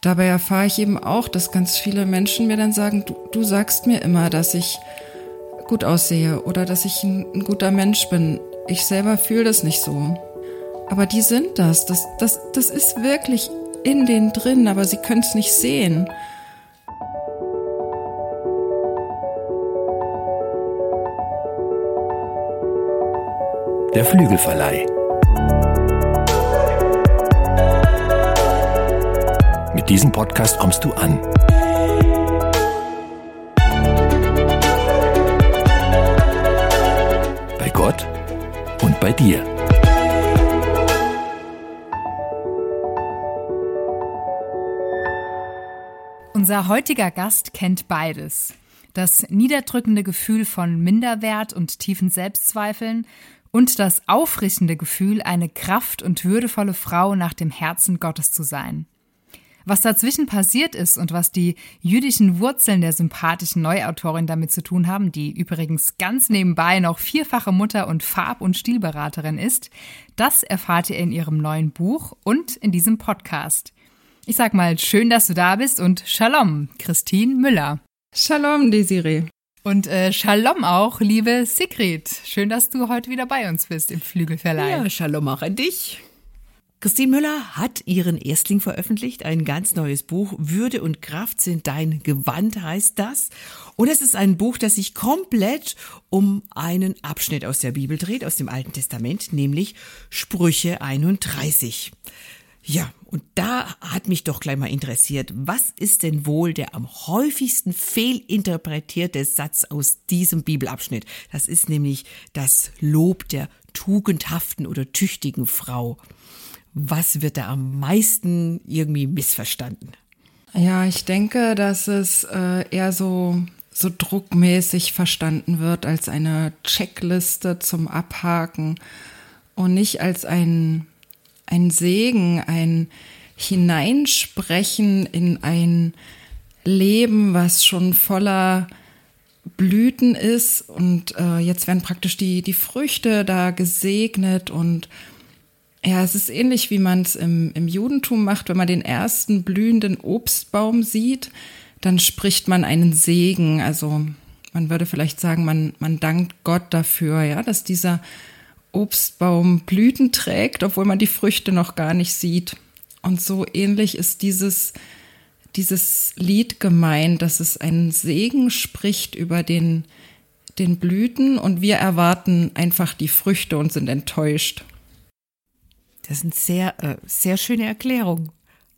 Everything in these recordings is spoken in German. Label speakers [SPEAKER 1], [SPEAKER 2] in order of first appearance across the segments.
[SPEAKER 1] dabei erfahre ich eben auch, dass ganz viele Menschen mir dann sagen, du, du sagst mir immer, dass ich gut aussehe oder dass ich ein, ein guter Mensch bin. Ich selber fühle das nicht so. Aber die sind das. Das, das, das ist wirklich in denen drin, aber sie können es nicht sehen.
[SPEAKER 2] Der Flügelverleih. Mit diesem Podcast kommst du an. Bei Gott und bei dir.
[SPEAKER 3] Unser heutiger Gast kennt beides. Das niederdrückende Gefühl von Minderwert und tiefen Selbstzweifeln und das aufrichtende Gefühl, eine kraft- und würdevolle Frau nach dem Herzen Gottes zu sein. Was dazwischen passiert ist und was die jüdischen Wurzeln der sympathischen Neuautorin damit zu tun haben, die übrigens ganz nebenbei noch vierfache Mutter und Farb- und Stilberaterin ist, das erfahrt ihr in ihrem neuen Buch und in diesem Podcast. Ich sag mal, schön, dass du da bist und Shalom, Christine Müller.
[SPEAKER 1] Shalom, Desiree.
[SPEAKER 3] Und äh, Shalom auch, liebe Sigrid. Schön, dass du heute wieder bei uns bist im Flügelverleih.
[SPEAKER 4] Ja, Shalom auch an dich. Christine Müller hat ihren Erstling veröffentlicht, ein ganz neues Buch. Würde und Kraft sind dein Gewand heißt das. Und es ist ein Buch, das sich komplett um einen Abschnitt aus der Bibel dreht, aus dem Alten Testament, nämlich Sprüche 31. Ja, und da hat mich doch gleich mal interessiert, was ist denn wohl der am häufigsten fehlinterpretierte Satz aus diesem Bibelabschnitt? Das ist nämlich das Lob der tugendhaften oder tüchtigen Frau. Was wird da am meisten irgendwie missverstanden?
[SPEAKER 1] Ja, ich denke, dass es äh, eher so, so druckmäßig verstanden wird als eine Checkliste zum Abhaken und nicht als ein, ein Segen, ein Hineinsprechen in ein Leben, was schon voller Blüten ist und äh, jetzt werden praktisch die, die Früchte da gesegnet und ja, es ist ähnlich, wie man es im, im Judentum macht. Wenn man den ersten blühenden Obstbaum sieht, dann spricht man einen Segen. Also man würde vielleicht sagen, man, man dankt Gott dafür, ja, dass dieser Obstbaum Blüten trägt, obwohl man die Früchte noch gar nicht sieht. Und so ähnlich ist dieses, dieses Lied gemeint, dass es einen Segen spricht über den, den Blüten und wir erwarten einfach die Früchte und sind enttäuscht.
[SPEAKER 4] Das eine sehr, äh, sehr schöne Erklärung.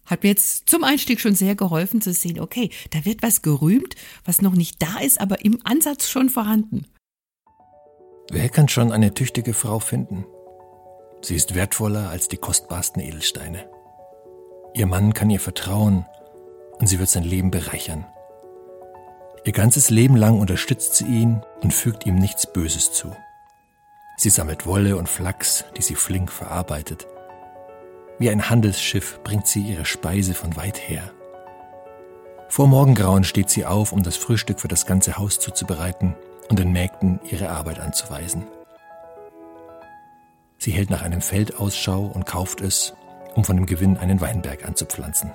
[SPEAKER 4] Hat mir jetzt zum Einstieg schon sehr geholfen zu sehen, okay, da wird was gerühmt, was noch nicht da ist, aber im Ansatz schon vorhanden.
[SPEAKER 2] Wer kann schon eine tüchtige Frau finden? Sie ist wertvoller als die kostbarsten Edelsteine. Ihr Mann kann ihr vertrauen und sie wird sein Leben bereichern. Ihr ganzes Leben lang unterstützt sie ihn und fügt ihm nichts Böses zu. Sie sammelt Wolle und Flachs, die sie flink verarbeitet. Wie ein Handelsschiff bringt sie ihre Speise von weit her. Vor Morgengrauen steht sie auf, um das Frühstück für das ganze Haus zuzubereiten und den Mägden ihre Arbeit anzuweisen. Sie hält nach einem Feld Ausschau und kauft es, um von dem Gewinn einen Weinberg anzupflanzen.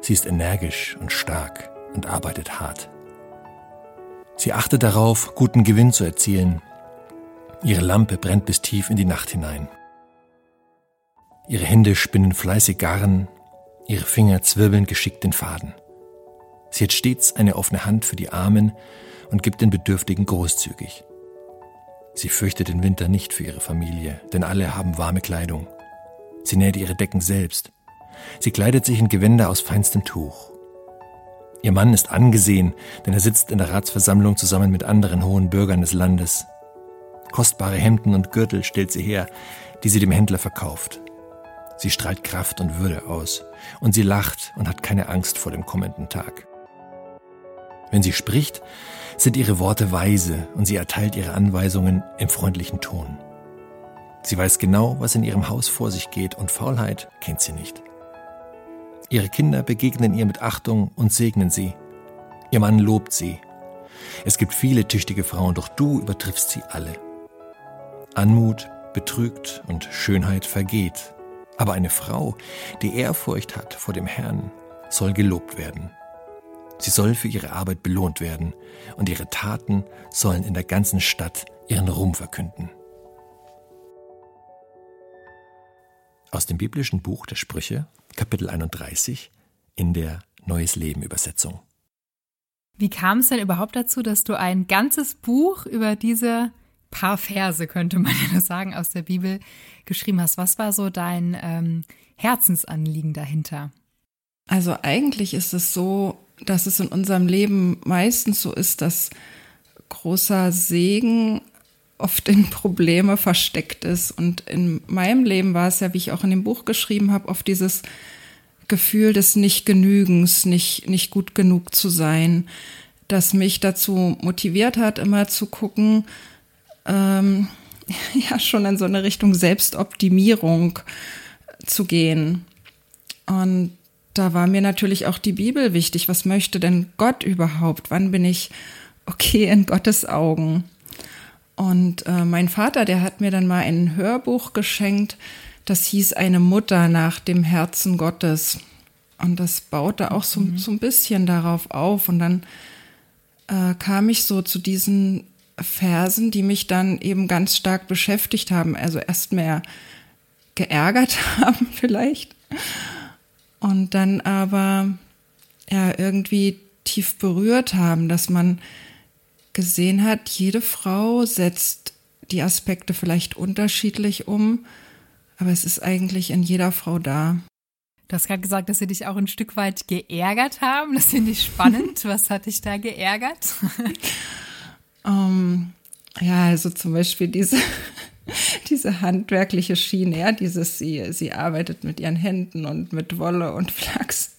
[SPEAKER 2] Sie ist energisch und stark und arbeitet hart. Sie achtet darauf, guten Gewinn zu erzielen. Ihre Lampe brennt bis tief in die Nacht hinein. Ihre Hände spinnen fleißig Garn, ihre Finger zwirbeln geschickt den Faden. Sie hat stets eine offene Hand für die Armen und gibt den Bedürftigen großzügig. Sie fürchtet den Winter nicht für ihre Familie, denn alle haben warme Kleidung. Sie näht ihre Decken selbst. Sie kleidet sich in Gewänder aus feinstem Tuch. Ihr Mann ist angesehen, denn er sitzt in der Ratsversammlung zusammen mit anderen hohen Bürgern des Landes. Kostbare Hemden und Gürtel stellt sie her, die sie dem Händler verkauft. Sie strahlt Kraft und Würde aus und sie lacht und hat keine Angst vor dem kommenden Tag. Wenn sie spricht, sind ihre Worte weise und sie erteilt ihre Anweisungen im freundlichen Ton. Sie weiß genau, was in ihrem Haus vor sich geht und Faulheit kennt sie nicht. Ihre Kinder begegnen ihr mit Achtung und segnen sie. Ihr Mann lobt sie. Es gibt viele tüchtige Frauen, doch du übertriffst sie alle. Anmut betrügt und Schönheit vergeht, Aber eine Frau, die Ehrfurcht hat vor dem Herrn, soll gelobt werden. Sie soll für ihre Arbeit belohnt werden und ihre Taten sollen in der ganzen Stadt ihren Ruhm verkünden. Aus dem biblischen Buch der Sprüche, Kapitel 31, in der Neues Leben Übersetzung.
[SPEAKER 3] Wie kam es denn überhaupt dazu, dass du ein ganzes Buch über diese paar Verse, könnte man ja sagen, aus der Bibel geschrieben hast? Was war so dein ähm, Herzensanliegen dahinter?
[SPEAKER 1] Also eigentlich ist es so, dass es in unserem Leben meistens so ist, dass großer Segen oft in Probleme versteckt ist. Und in meinem Leben war es ja, wie ich auch in dem Buch geschrieben habe, oft dieses Gefühl des Nicht-Genügens, nicht, nicht gut genug zu sein, das mich dazu motiviert hat, immer zu gucken, ähm, ja, schon in so eine Richtung Selbstoptimierung zu gehen. Und da war mir natürlich auch die Bibel wichtig. Was möchte denn Gott überhaupt? Wann bin ich okay in Gottes Augen? Und äh, mein Vater, der hat mir dann mal ein Hörbuch geschenkt, das hieß Eine Mutter nach dem Herzen Gottes. Und das baute auch so, mhm. so ein bisschen darauf auf. Und dann äh, kam ich so zu diesen Versen, die mich dann eben ganz stark beschäftigt haben. Also erst mehr geärgert haben vielleicht und dann aber ja irgendwie tief berührt haben, dass man gesehen hat, jede Frau setzt die Aspekte vielleicht unterschiedlich um, aber es ist eigentlich in jeder Frau da.
[SPEAKER 3] Du hast gerade gesagt, dass sie dich auch ein Stück weit geärgert haben. Das finde ich spannend. Was hat dich da geärgert?
[SPEAKER 1] ähm, ja, also zum Beispiel diese diese handwerkliche Schiene, ja, dieses, sie, sie arbeitet mit ihren Händen und mit Wolle und Flachs.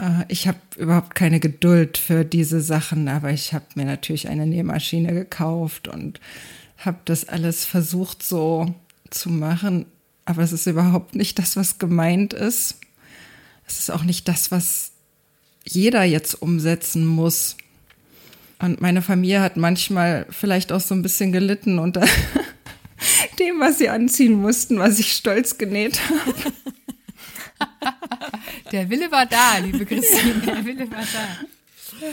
[SPEAKER 1] Äh, ich habe überhaupt keine Geduld für diese Sachen, aber ich habe mir natürlich eine Nähmaschine gekauft und habe das alles versucht so zu machen. Aber es ist überhaupt nicht das, was gemeint ist. Es ist auch nicht das, was jeder jetzt umsetzen muss. Und meine Familie hat manchmal vielleicht auch so ein bisschen gelitten unter dem, was sie anziehen mussten, was ich stolz genäht habe.
[SPEAKER 3] Der Wille war da, liebe Christine, der Wille war da.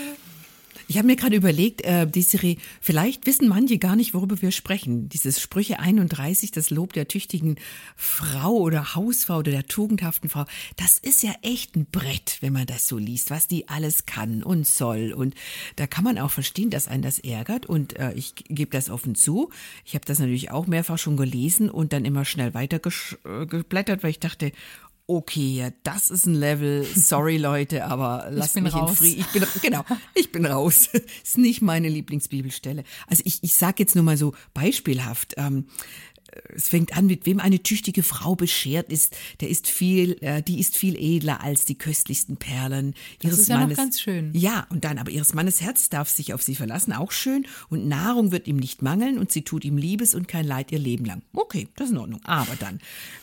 [SPEAKER 4] Ich habe mir gerade überlegt, äh, Desiree, vielleicht wissen manche gar nicht, worüber wir sprechen. Dieses Sprüche 31, das Lob der tüchtigen Frau oder Hausfrau oder der tugendhaften Frau, das ist ja echt ein Brett, wenn man das so liest, was die alles kann und soll. Und da kann man auch verstehen, dass einen das ärgert. Und äh, ich gebe das offen zu. Ich habe das natürlich auch mehrfach schon gelesen und dann immer schnell weitergeblättert, weil ich dachte, okay, das ist ein Level. Sorry, Leute, aber lasst mich raus. in Frieden. Ich bin, genau, ich bin raus. ist nicht meine Lieblingsbibelstelle. Also ich, ich sage jetzt nur mal so beispielhaft. Ähm, es fängt an, mit wem eine tüchtige Frau beschert ist, der ist viel, äh, die ist viel edler als die köstlichsten Perlen
[SPEAKER 3] das ihres ist ja Mannes. Noch ganz schön.
[SPEAKER 4] Ja, und dann aber ihres Mannes Herz darf sich auf sie verlassen, auch schön. Und Nahrung wird ihm nicht mangeln und sie tut ihm Liebes und kein Leid ihr Leben lang. Okay, das ist in Ordnung. Aber dann,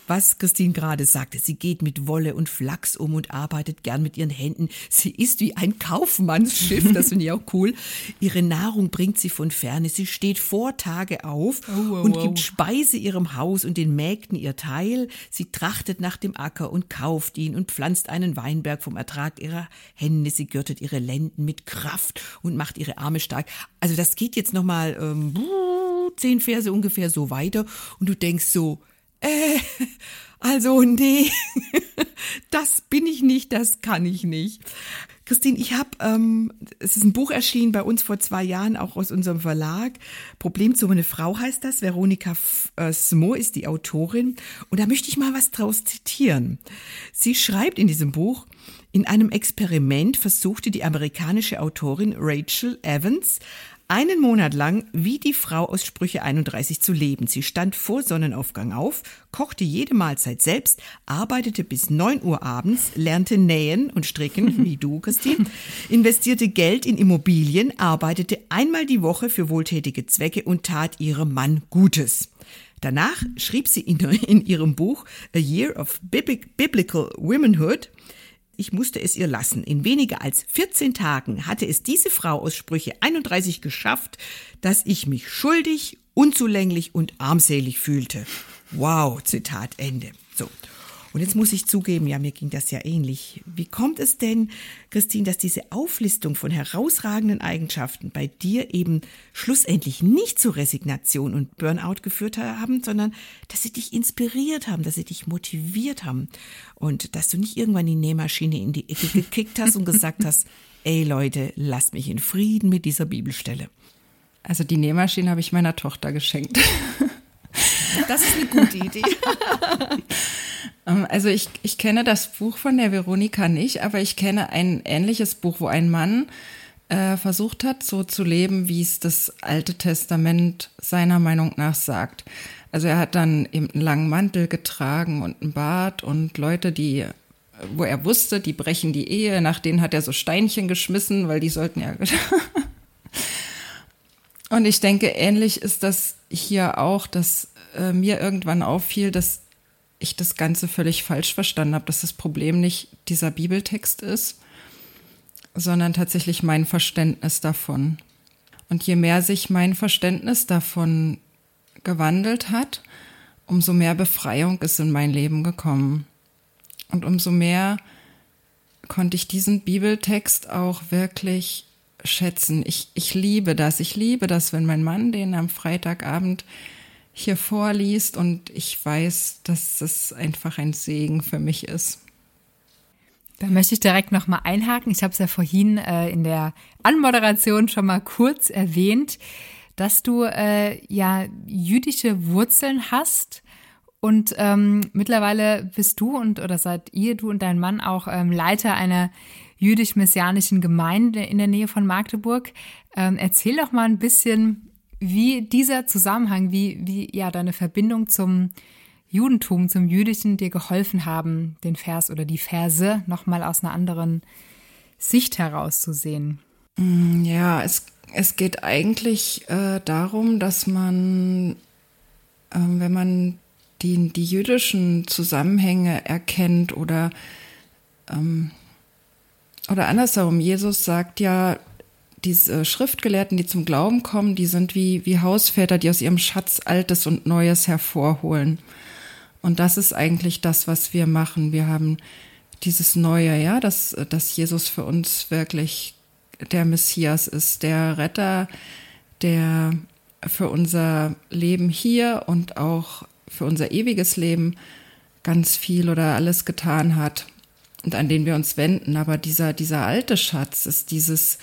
[SPEAKER 4] was Christine gerade sagte, sie geht mit Wolle und Flachs um und arbeitet gern mit ihren Händen. Sie ist wie ein Kaufmannsschiff, das finde ich auch cool. Ihre Nahrung bringt sie von ferne. Sie steht vor Tage auf oh, oh, und gibt Speise ihrem Haus und den Mägden ihr Teil. Sie trachtet nach dem Acker und kauft ihn und pflanzt einen Weinberg vom Ertrag ihrer Hände. Sie gürtet ihre Lenden mit Kraft und macht ihre Arme stark. Also das geht jetzt nochmal ähm, zehn Verse ungefähr so weiter und du denkst so, äh, also nee, das bin ich nicht, das kann ich nicht. Christine, ich habe, ähm, es ist ein Buch erschienen bei uns vor zwei Jahren, auch aus unserem Verlag. Problemzone Frau heißt das. Veronika äh, Smo ist die Autorin. Und da möchte ich mal was draus zitieren. Sie schreibt in diesem Buch, in einem Experiment versuchte die amerikanische Autorin Rachel Evans einen Monat lang wie die Frau aus Sprüche 31 zu leben. Sie stand vor Sonnenaufgang auf, kochte jede Mahlzeit selbst, arbeitete bis 9 Uhr abends, lernte nähen und stricken, wie du, Christine, investierte Geld in Immobilien, arbeitete einmal die Woche für wohltätige Zwecke und tat ihrem Mann Gutes. Danach schrieb sie in, in ihrem Buch A Year of Biblical Womanhood, ich musste es ihr lassen. In weniger als 14 Tagen hatte es diese Frau aus Sprüche 31 geschafft, dass ich mich schuldig, unzulänglich und armselig fühlte. Wow, Zitat Ende. Und jetzt muss ich zugeben, ja, mir ging das ja ähnlich. Wie kommt es denn, Christine, dass diese Auflistung von herausragenden Eigenschaften bei dir eben schlussendlich nicht zu Resignation und Burnout geführt haben, sondern dass sie dich inspiriert haben, dass sie dich motiviert haben und dass du nicht irgendwann die Nähmaschine in die Ecke gekickt hast und gesagt hast, ey Leute, lasst mich in Frieden mit dieser Bibelstelle.
[SPEAKER 1] Also die Nähmaschine habe ich meiner Tochter geschenkt.
[SPEAKER 4] Das ist eine gute Idee.
[SPEAKER 1] Ähm, also ich, ich kenne das Buch von der Veronika nicht, aber ich kenne ein ähnliches Buch, wo ein Mann äh, versucht hat, so zu leben, wie es das Alte Testament seiner Meinung nach sagt. Also er hat dann eben einen langen Mantel getragen und einen Bart und Leute, die, wo er wusste, die brechen die Ehe, nach denen hat er so Steinchen geschmissen, weil die sollten ja. und ich denke, ähnlich ist das hier auch, dass äh, mir irgendwann auffiel, dass ich das Ganze völlig falsch verstanden habe, dass das Problem nicht dieser Bibeltext ist, sondern tatsächlich mein Verständnis davon. Und je mehr sich mein Verständnis davon gewandelt hat, umso mehr Befreiung ist in mein Leben gekommen. Und umso mehr konnte ich diesen Bibeltext auch wirklich schätzen. Ich, ich liebe das. Ich liebe das, wenn mein Mann den am Freitagabend hier vorliest und ich weiß, dass es einfach ein Segen für mich ist.
[SPEAKER 3] Da möchte ich direkt nochmal einhaken. Ich habe es ja vorhin äh, in der Anmoderation schon mal kurz erwähnt, dass du äh, ja jüdische Wurzeln hast. Und ähm, mittlerweile bist du und oder seid ihr, du und dein Mann auch ähm, Leiter einer jüdisch-messianischen Gemeinde in der Nähe von Magdeburg. Ähm, erzähl doch mal ein bisschen, wie dieser Zusammenhang, wie, wie ja deine Verbindung zum Judentum, zum Jüdischen dir geholfen haben, den Vers oder die Verse nochmal aus einer anderen Sicht herauszusehen.
[SPEAKER 1] Mm, ja, es, es geht eigentlich äh, darum, dass man, äh, wenn man die, die jüdischen Zusammenhänge erkennt oder, ähm, oder andersherum, Jesus sagt ja, diese Schriftgelehrten, die zum Glauben kommen, die sind wie, wie Hausväter, die aus ihrem Schatz Altes und Neues hervorholen. Und das ist eigentlich das, was wir machen. Wir haben dieses Neue, ja, dass, dass Jesus für uns wirklich der Messias ist, der Retter, der für unser Leben hier und auch für unser ewiges Leben ganz viel oder alles getan hat und an den wir uns wenden. Aber dieser, dieser alte Schatz ist dieses,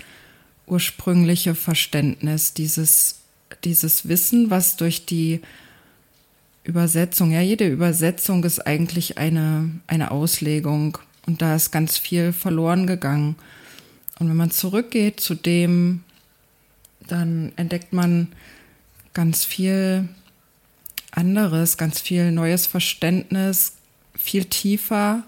[SPEAKER 1] ursprüngliche Verständnis, dieses, dieses Wissen, was durch die Übersetzung, ja, jede Übersetzung ist eigentlich eine, eine Auslegung und da ist ganz viel verloren gegangen. Und wenn man zurückgeht zu dem, dann entdeckt man ganz viel anderes, ganz viel neues Verständnis, viel tiefer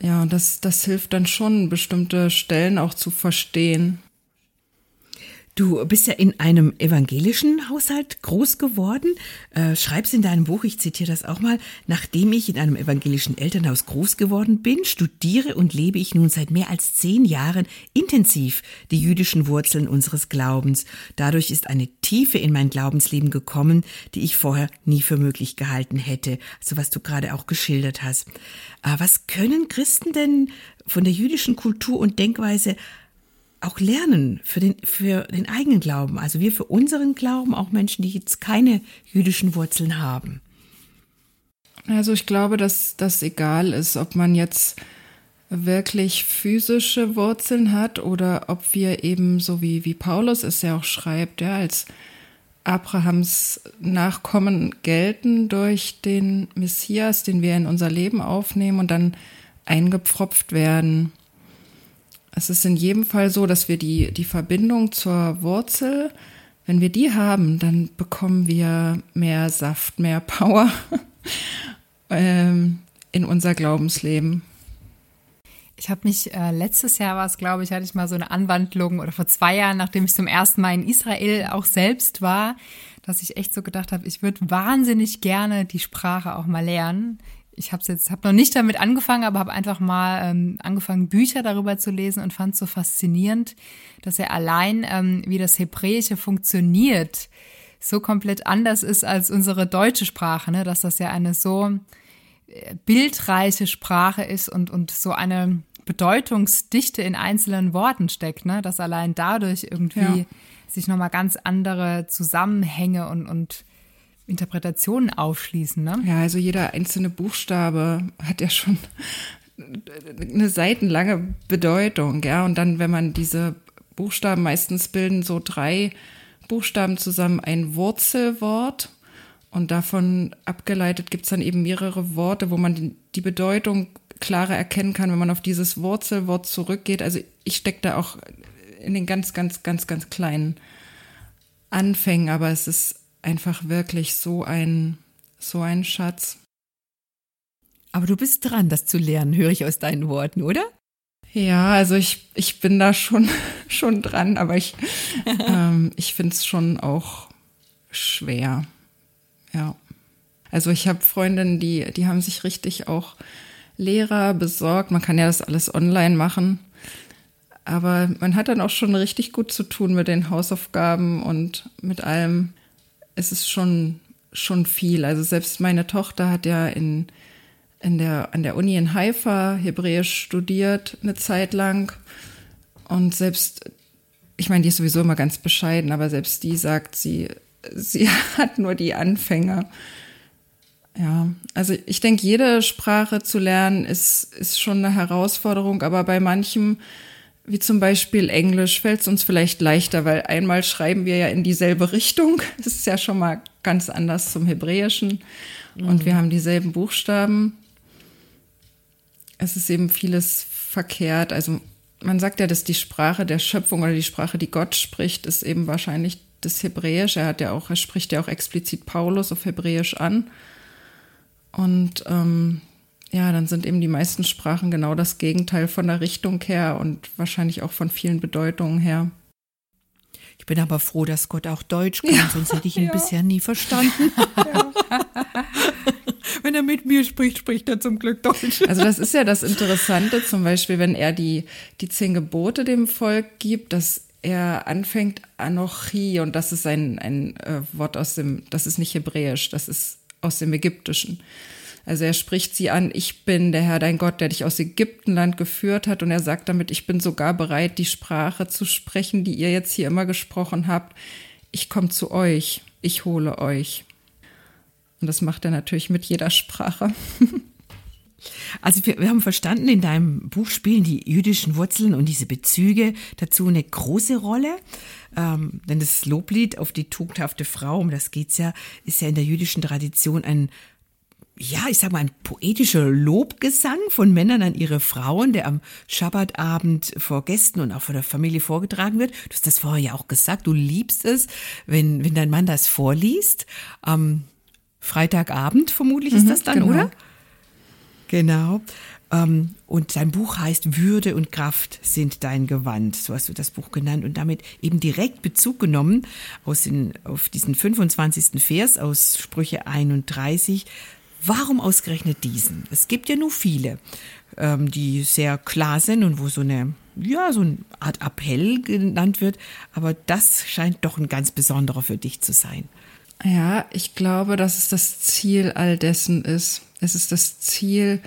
[SPEAKER 1] ja, das, das hilft dann schon, bestimmte Stellen auch zu verstehen.
[SPEAKER 4] Du bist ja in einem evangelischen Haushalt groß geworden. Äh, schreibst in deinem Buch, ich zitiere das auch mal, nachdem ich in einem evangelischen Elternhaus groß geworden bin, studiere und lebe ich nun seit mehr als zehn Jahren intensiv die jüdischen Wurzeln unseres Glaubens. Dadurch ist eine Tiefe in mein Glaubensleben gekommen, die ich vorher nie für möglich gehalten hätte. Also was du gerade auch geschildert hast. Äh, was können Christen denn von der jüdischen Kultur und Denkweise auch lernen für den, für den eigenen Glauben. Also wir für unseren Glauben, auch Menschen, die jetzt keine jüdischen Wurzeln haben.
[SPEAKER 1] Also ich glaube, dass das egal ist, ob man jetzt wirklich physische Wurzeln hat oder ob wir eben so wie, wie Paulus es ja auch schreibt, ja, als Abrahams Nachkommen gelten durch den Messias, den wir in unser Leben aufnehmen und dann eingepfropft werden es ist in jedem Fall so, dass wir die, die Verbindung zur Wurzel, wenn wir die haben, dann bekommen wir mehr Saft, mehr Power ähm, in unser Glaubensleben.
[SPEAKER 3] Ich habe mich äh, letztes Jahr war es, glaube ich, hatte ich mal so eine Anwandlung oder vor zwei Jahren, nachdem ich zum ersten Mal in Israel auch selbst war, dass ich echt so gedacht habe, ich würde wahnsinnig gerne die Sprache auch mal lernen ich habe jetzt habe noch nicht damit angefangen, aber habe einfach mal ähm, angefangen Bücher darüber zu lesen und fand es so faszinierend, dass er allein ähm, wie das Hebräische funktioniert so komplett anders ist als unsere deutsche Sprache, ne? dass das ja eine so äh, bildreiche Sprache ist und, und so eine Bedeutungsdichte in einzelnen Worten steckt, ne? dass allein dadurch irgendwie ja. sich nochmal ganz andere Zusammenhänge und, und Interpretationen aufschließen. Ne?
[SPEAKER 1] Ja, also jeder einzelne Buchstabe hat ja schon eine seitenlange Bedeutung, ja. Und dann, wenn man diese Buchstaben meistens bilden, so drei Buchstaben zusammen ein Wurzelwort. Und davon abgeleitet gibt es dann eben mehrere Worte, wo man die Bedeutung klarer erkennen kann, wenn man auf dieses Wurzelwort zurückgeht. Also ich stecke da auch in den ganz, ganz, ganz, ganz kleinen Anfängen, aber es ist einfach wirklich so ein, so ein Schatz.
[SPEAKER 4] Aber du bist dran, das zu lernen, höre ich aus deinen Worten, oder?
[SPEAKER 1] Ja, also ich, ich bin da schon, schon dran, aber ich, ähm, ich finde es schon auch schwer. Ja. Also ich habe Freundinnen, die, die haben sich richtig auch Lehrer besorgt. Man kann ja das alles online machen. Aber man hat dann auch schon richtig gut zu tun mit den Hausaufgaben und mit allem. Es ist schon, schon viel. Also selbst meine Tochter hat ja in, in der, an der Uni in Haifa Hebräisch studiert eine Zeit lang. Und selbst, ich meine, die ist sowieso immer ganz bescheiden, aber selbst die sagt, sie, sie hat nur die Anfänger. Ja, also ich denke, jede Sprache zu lernen ist, ist schon eine Herausforderung, aber bei manchem, wie zum Beispiel Englisch, fällt es uns vielleicht leichter, weil einmal schreiben wir ja in dieselbe Richtung. Das ist ja schon mal ganz anders zum Hebräischen. Mhm. Und wir haben dieselben Buchstaben. Es ist eben vieles verkehrt. Also man sagt ja, dass die Sprache der Schöpfung oder die Sprache, die Gott spricht, ist eben wahrscheinlich das Hebräisch. Er hat ja auch, er spricht ja auch explizit Paulus auf Hebräisch an. Und ähm, ja, dann sind eben die meisten Sprachen genau das Gegenteil von der Richtung her und wahrscheinlich auch von vielen Bedeutungen her.
[SPEAKER 4] Ich bin aber froh, dass Gott auch Deutsch kann, ja, sonst hätte ich ihn ja. bisher nie verstanden. Ja. wenn er mit mir spricht, spricht er zum Glück Deutsch.
[SPEAKER 1] Also das ist ja das Interessante, zum Beispiel, wenn er die, die zehn Gebote dem Volk gibt, dass er anfängt Anochi und das ist ein, ein äh, Wort aus dem, das ist nicht hebräisch, das ist aus dem Ägyptischen. Also er spricht sie an, ich bin der Herr dein Gott, der dich aus Ägyptenland geführt hat. Und er sagt damit, ich bin sogar bereit, die Sprache zu sprechen, die ihr jetzt hier immer gesprochen habt. Ich komme zu euch, ich hole euch. Und das macht er natürlich mit jeder Sprache.
[SPEAKER 4] Also wir, wir, haben verstanden, in deinem Buch spielen die jüdischen Wurzeln und diese Bezüge dazu eine große Rolle. Ähm, denn das Loblied auf die tugendhafte Frau, um das geht's ja, ist ja in der jüdischen Tradition ein ja, ich sag mal, ein poetischer Lobgesang von Männern an ihre Frauen, der am Schabbatabend vor Gästen und auch vor der Familie vorgetragen wird. Du hast das vorher ja auch gesagt, du liebst es, wenn, wenn dein Mann das vorliest. Am Freitagabend vermutlich ist mhm, das dann, genau. oder? Genau. Ähm, und sein Buch heißt Würde und Kraft sind dein Gewand. So hast du das Buch genannt und damit eben direkt Bezug genommen aus den, auf diesen 25. Vers aus Sprüche 31. Warum ausgerechnet diesen? Es gibt ja nur viele, ähm, die sehr klar sind und wo so eine, ja, so eine Art Appell genannt wird. Aber das scheint doch ein ganz besonderer für dich zu sein.
[SPEAKER 1] Ja, ich glaube, dass es das Ziel all dessen ist. Es ist das Ziel,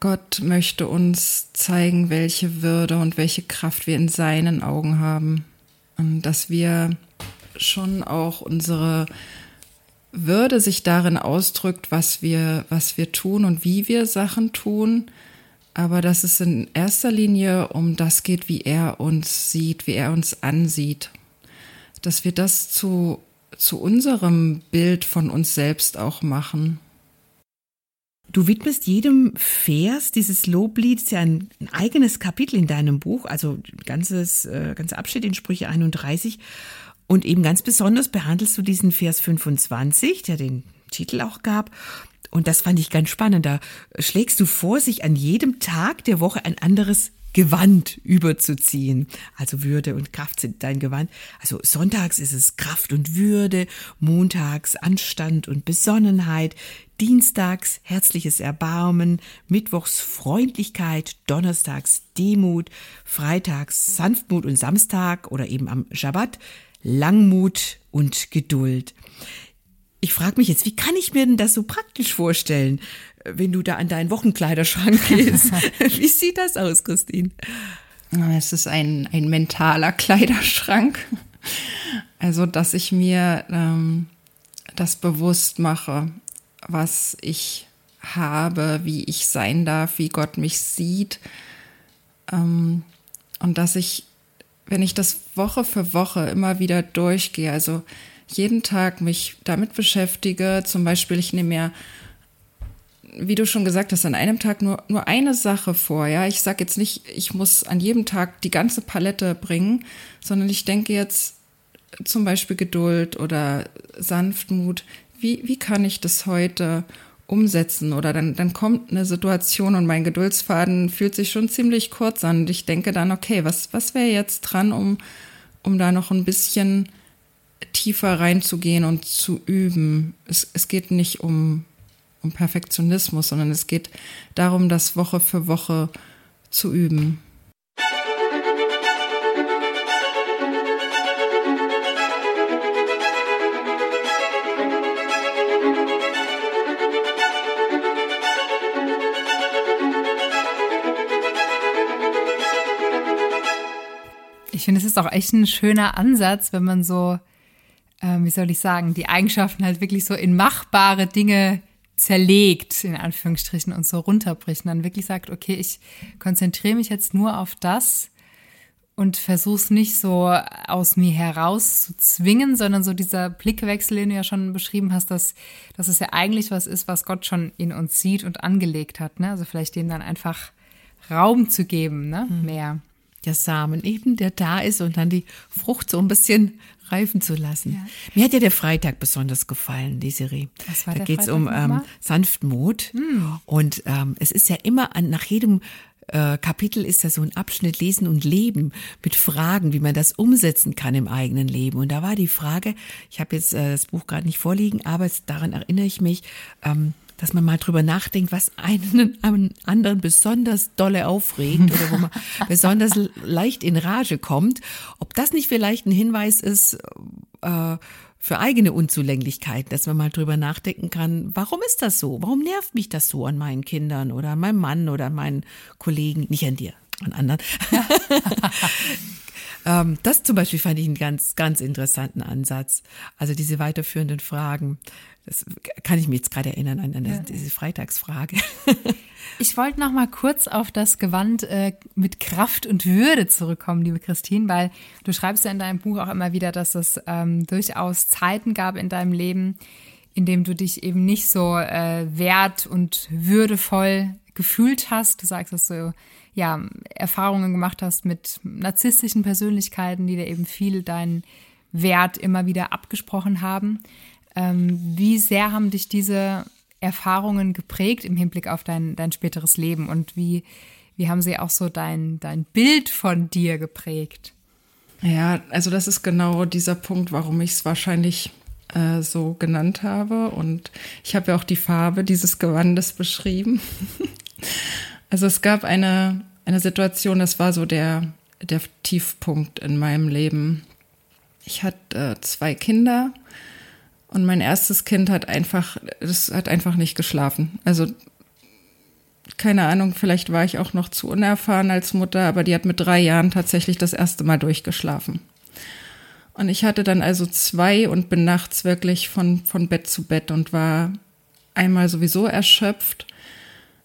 [SPEAKER 1] Gott möchte uns zeigen, welche Würde und welche Kraft wir in seinen Augen haben. Und dass wir schon auch unsere Würde sich darin ausdrückt, was wir, was wir tun und wie wir Sachen tun. Aber dass es in erster Linie um das geht, wie er uns sieht, wie er uns ansieht. Dass wir das zu, zu unserem Bild von uns selbst auch machen.
[SPEAKER 4] Du widmest jedem Vers dieses Loblieds ja ein, eigenes Kapitel in deinem Buch, also ganzes, äh, ganzer Abschnitt in Sprüche 31. Und eben ganz besonders behandelst du diesen Vers 25, der den Titel auch gab. Und das fand ich ganz spannend. Da schlägst du vor, sich an jedem Tag der Woche ein anderes Gewand überzuziehen. Also Würde und Kraft sind dein Gewand. Also sonntags ist es Kraft und Würde, montags Anstand und Besonnenheit, dienstags herzliches Erbarmen, mittwochs Freundlichkeit, donnerstags Demut, freitags Sanftmut und Samstag oder eben am Schabbat Langmut und Geduld. Ich frage mich jetzt, wie kann ich mir denn das so praktisch vorstellen? wenn du da an deinen Wochenkleiderschrank gehst. Wie sieht das aus, Christine?
[SPEAKER 1] Es ist ein, ein mentaler Kleiderschrank. Also, dass ich mir ähm, das bewusst mache, was ich habe, wie ich sein darf, wie Gott mich sieht. Ähm, und dass ich, wenn ich das Woche für Woche immer wieder durchgehe, also jeden Tag mich damit beschäftige, zum Beispiel, ich nehme mir wie du schon gesagt hast, an einem Tag nur, nur eine Sache vor. Ja, ich sage jetzt nicht, ich muss an jedem Tag die ganze Palette bringen, sondern ich denke jetzt zum Beispiel Geduld oder Sanftmut. Wie, wie kann ich das heute umsetzen? Oder dann, dann kommt eine Situation und mein Geduldsfaden fühlt sich schon ziemlich kurz an. Und ich denke dann, okay, was, was wäre jetzt dran, um, um da noch ein bisschen tiefer reinzugehen und zu üben? Es, es geht nicht um um Perfektionismus, sondern es geht darum, das Woche für Woche zu üben.
[SPEAKER 3] Ich finde, es ist auch echt ein schöner Ansatz, wenn man so, äh, wie soll ich sagen, die Eigenschaften halt wirklich so in machbare Dinge zerlegt, in Anführungsstrichen, und so runterbricht und dann wirklich sagt, okay, ich konzentriere mich jetzt nur auf das und versuche es nicht so aus mir heraus zu zwingen, sondern so dieser Blickwechsel, den du ja schon beschrieben hast, dass, dass es ja eigentlich was ist, was Gott schon in uns sieht und angelegt hat. Ne? Also vielleicht dem dann einfach Raum zu geben, ne? Mhm. mehr.
[SPEAKER 4] Der Samen eben, der da ist und dann die Frucht so ein bisschen reifen zu lassen. Ja. Mir hat ja der Freitag besonders gefallen, die Serie. Da geht es um ähm, Sanftmut. Hm. Und ähm, es ist ja immer an, nach jedem äh, Kapitel ist ja so ein Abschnitt Lesen und Leben mit Fragen, wie man das umsetzen kann im eigenen Leben. Und da war die Frage, ich habe jetzt äh, das Buch gerade nicht vorliegen, aber daran erinnere ich mich, ähm, dass man mal drüber nachdenkt, was einen anderen besonders dolle aufregt oder wo man besonders leicht in Rage kommt, ob das nicht vielleicht ein Hinweis ist äh, für eigene Unzulänglichkeiten, dass man mal drüber nachdenken kann, warum ist das so? Warum nervt mich das so an meinen Kindern oder an meinem Mann oder an meinen Kollegen? Nicht an dir, an anderen. Ähm, das zum Beispiel fand ich einen ganz, ganz interessanten Ansatz. Also diese weiterführenden Fragen. Das kann ich mir jetzt gerade erinnern an, an ja. diese Freitagsfrage.
[SPEAKER 3] Ich wollte noch mal kurz auf das Gewand äh, mit Kraft und Würde zurückkommen, liebe Christine, weil du schreibst ja in deinem Buch auch immer wieder, dass es ähm, durchaus Zeiten gab in deinem Leben, in dem du dich eben nicht so äh, wert und würdevoll gefühlt hast. Du sagst, dass du ja Erfahrungen gemacht hast mit narzisstischen Persönlichkeiten, die dir eben viel deinen Wert immer wieder abgesprochen haben. Ähm, wie sehr haben dich diese Erfahrungen geprägt im Hinblick auf dein, dein späteres Leben und wie, wie haben sie auch so dein, dein Bild von dir geprägt?
[SPEAKER 1] Ja, also das ist genau dieser Punkt, warum ich es wahrscheinlich äh, so genannt habe. Und ich habe ja auch die Farbe dieses Gewandes beschrieben. also es gab eine, eine Situation, das war so der, der Tiefpunkt in meinem Leben. Ich hatte äh, zwei Kinder und mein erstes Kind hat einfach, das hat einfach nicht geschlafen. Also keine Ahnung, vielleicht war ich auch noch zu unerfahren als Mutter, aber die hat mit drei Jahren tatsächlich das erste Mal durchgeschlafen. Und ich hatte dann also zwei und bin nachts wirklich von, von Bett zu Bett und war einmal sowieso erschöpft,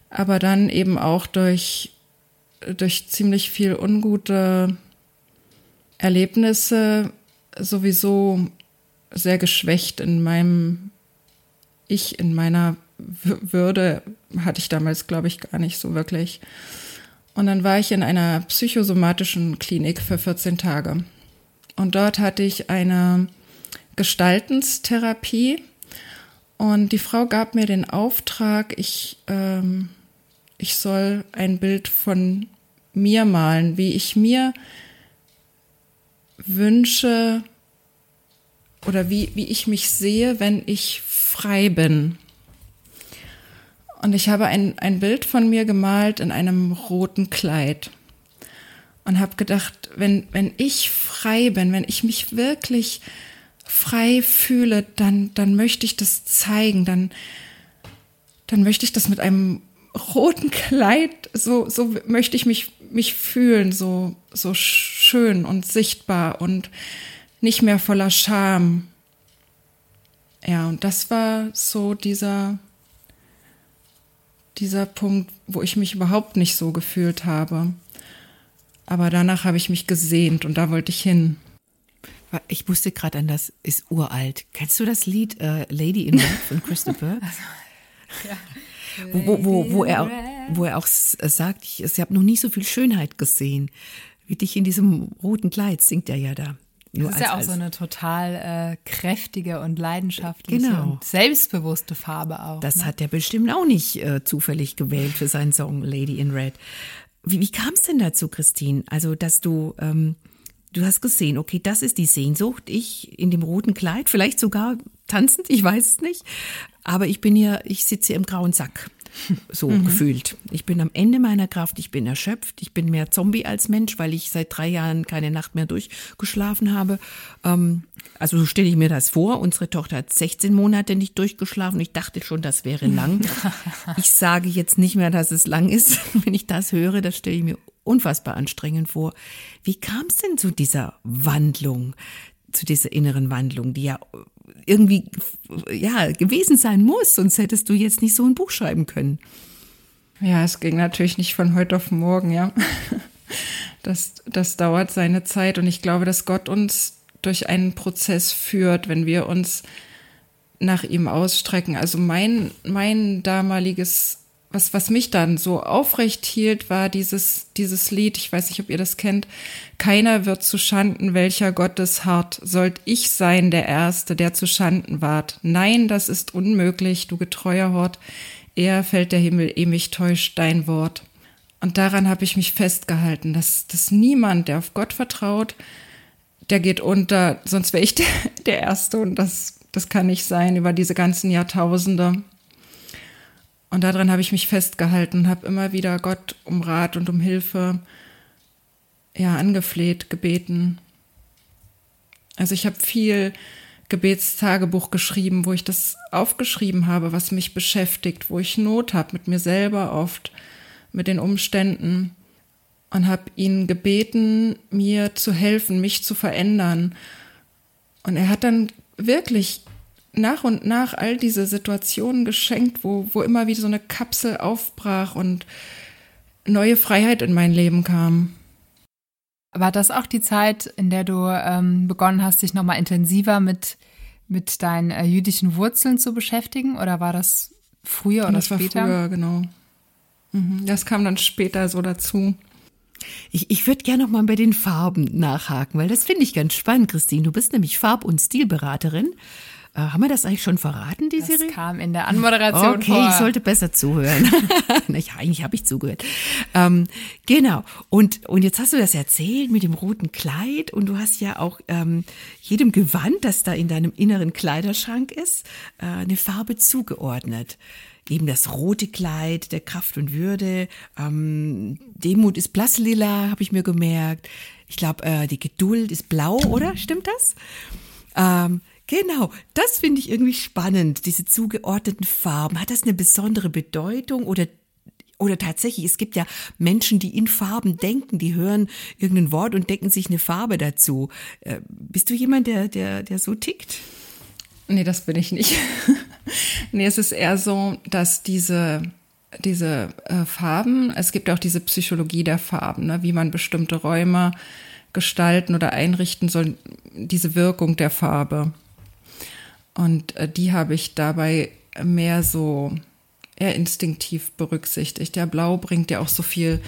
[SPEAKER 1] aber dann eben auch durch, durch ziemlich viel ungute Erlebnisse sowieso sehr geschwächt in meinem Ich, in meiner Würde, hatte ich damals, glaube ich, gar nicht so wirklich. Und dann war ich in einer psychosomatischen Klinik für 14 Tage. Und dort hatte ich eine Gestaltenstherapie. Und die Frau gab mir den Auftrag, ich, ähm, ich soll ein Bild von mir malen, wie ich mir wünsche, oder wie, wie ich mich sehe, wenn ich frei bin. Und ich habe ein, ein Bild von mir gemalt in einem roten Kleid und habe gedacht, wenn, wenn ich frei bin, wenn ich mich wirklich frei fühle, dann, dann möchte ich das zeigen, dann, dann möchte ich das mit einem roten Kleid, so, so möchte ich mich, mich fühlen, so, so schön und sichtbar und nicht mehr voller Scham. Ja, und das war so dieser, dieser Punkt, wo ich mich überhaupt nicht so gefühlt habe. Aber danach habe ich mich gesehnt und da wollte ich hin.
[SPEAKER 4] Ich musste gerade an das, ist uralt. Kennst du das Lied äh, Lady in Red von Christopher? ja. Wo, wo, wo, wo, er, wo er auch sagt, ich, ich habe noch nie so viel Schönheit gesehen. Wie dich in diesem roten Kleid singt er ja da.
[SPEAKER 3] Nur das ist als, ja auch so eine total äh, kräftige und leidenschaftliche genau. und selbstbewusste Farbe auch.
[SPEAKER 4] Das ne? hat er bestimmt auch nicht äh, zufällig gewählt für seinen Song Lady in Red. Wie, wie kam es denn dazu, Christine? Also, dass du, ähm, du hast gesehen, okay, das ist die Sehnsucht, ich in dem roten Kleid, vielleicht sogar tanzend, ich weiß es nicht, aber ich bin hier, ich sitze hier im grauen Sack so mhm. gefühlt. Ich bin am Ende meiner Kraft, ich bin erschöpft, ich bin mehr Zombie als Mensch, weil ich seit drei Jahren keine Nacht mehr durchgeschlafen habe. Ähm, also so stelle ich mir das vor. Unsere Tochter hat 16 Monate nicht durchgeschlafen. Ich dachte schon, das wäre lang. ich sage jetzt nicht mehr, dass es lang ist. Wenn ich das höre, das stelle ich mir unfassbar anstrengend vor. Wie kam es denn zu dieser Wandlung, zu dieser inneren Wandlung, die ja irgendwie ja gewesen sein muss, sonst hättest du jetzt nicht so ein Buch schreiben können.
[SPEAKER 1] Ja, es ging natürlich nicht von heute auf morgen, ja. Das, das dauert seine Zeit und ich glaube, dass Gott uns durch einen Prozess führt, wenn wir uns nach ihm ausstrecken. Also mein, mein damaliges was, was mich dann so aufrecht hielt, war dieses, dieses Lied, ich weiß nicht, ob ihr das kennt, keiner wird zu Schanden, welcher Gottes hart, sollt ich sein der Erste, der zu Schanden ward. Nein, das ist unmöglich, du getreuer Hort, eher fällt der Himmel, eh mich täuscht dein Wort. Und daran habe ich mich festgehalten, dass, dass niemand, der auf Gott vertraut, der geht unter, sonst wäre ich der, der Erste und das, das kann nicht sein über diese ganzen Jahrtausende. Und daran habe ich mich festgehalten und habe immer wieder Gott um Rat und um Hilfe ja angefleht, gebeten. Also ich habe viel Gebetstagebuch geschrieben, wo ich das aufgeschrieben habe, was mich beschäftigt, wo ich Not habe mit mir selber oft, mit den Umständen und habe ihn gebeten, mir zu helfen, mich zu verändern. Und er hat dann wirklich nach und nach all diese Situationen geschenkt, wo, wo immer wieder so eine Kapsel aufbrach und neue Freiheit in mein Leben kam.
[SPEAKER 3] War das auch die Zeit, in der du ähm, begonnen hast, dich nochmal intensiver mit, mit deinen äh, jüdischen Wurzeln zu beschäftigen? Oder war das früher oder das später?
[SPEAKER 1] Das war früher, genau. Mhm. Das kam dann später so dazu.
[SPEAKER 4] Ich, ich würde gerne noch mal bei den Farben nachhaken, weil das finde ich ganz spannend, Christine. Du bist nämlich Farb- und Stilberaterin äh, haben wir das eigentlich schon verraten, die
[SPEAKER 3] das
[SPEAKER 4] Serie?
[SPEAKER 3] Das kam in der Anmoderation
[SPEAKER 4] okay,
[SPEAKER 3] vor.
[SPEAKER 4] Ich sollte besser zuhören. ja, eigentlich habe ich zugehört. Ähm, genau. Und, und jetzt hast du das erzählt mit dem roten Kleid und du hast ja auch ähm, jedem Gewand, das da in deinem inneren Kleiderschrank ist, äh, eine Farbe zugeordnet eben das rote Kleid der Kraft und Würde. Ähm, Demut ist blasslila, habe ich mir gemerkt. Ich glaube, äh, die Geduld ist blau, oder? Stimmt das? Ähm, Genau, das finde ich irgendwie spannend, diese zugeordneten Farben. Hat das eine besondere Bedeutung oder oder tatsächlich, es gibt ja Menschen, die in Farben denken, die hören irgendein Wort und denken sich eine Farbe dazu. Äh, bist du jemand, der, der, der so tickt?
[SPEAKER 1] Nee, das bin ich nicht. nee, es ist eher so, dass diese, diese äh, Farben, es gibt auch diese Psychologie der Farben, ne, wie man bestimmte Räume gestalten oder einrichten soll, diese Wirkung der Farbe. Und äh, die habe ich dabei mehr so eher instinktiv berücksichtigt. Der Blau bringt ja auch so viel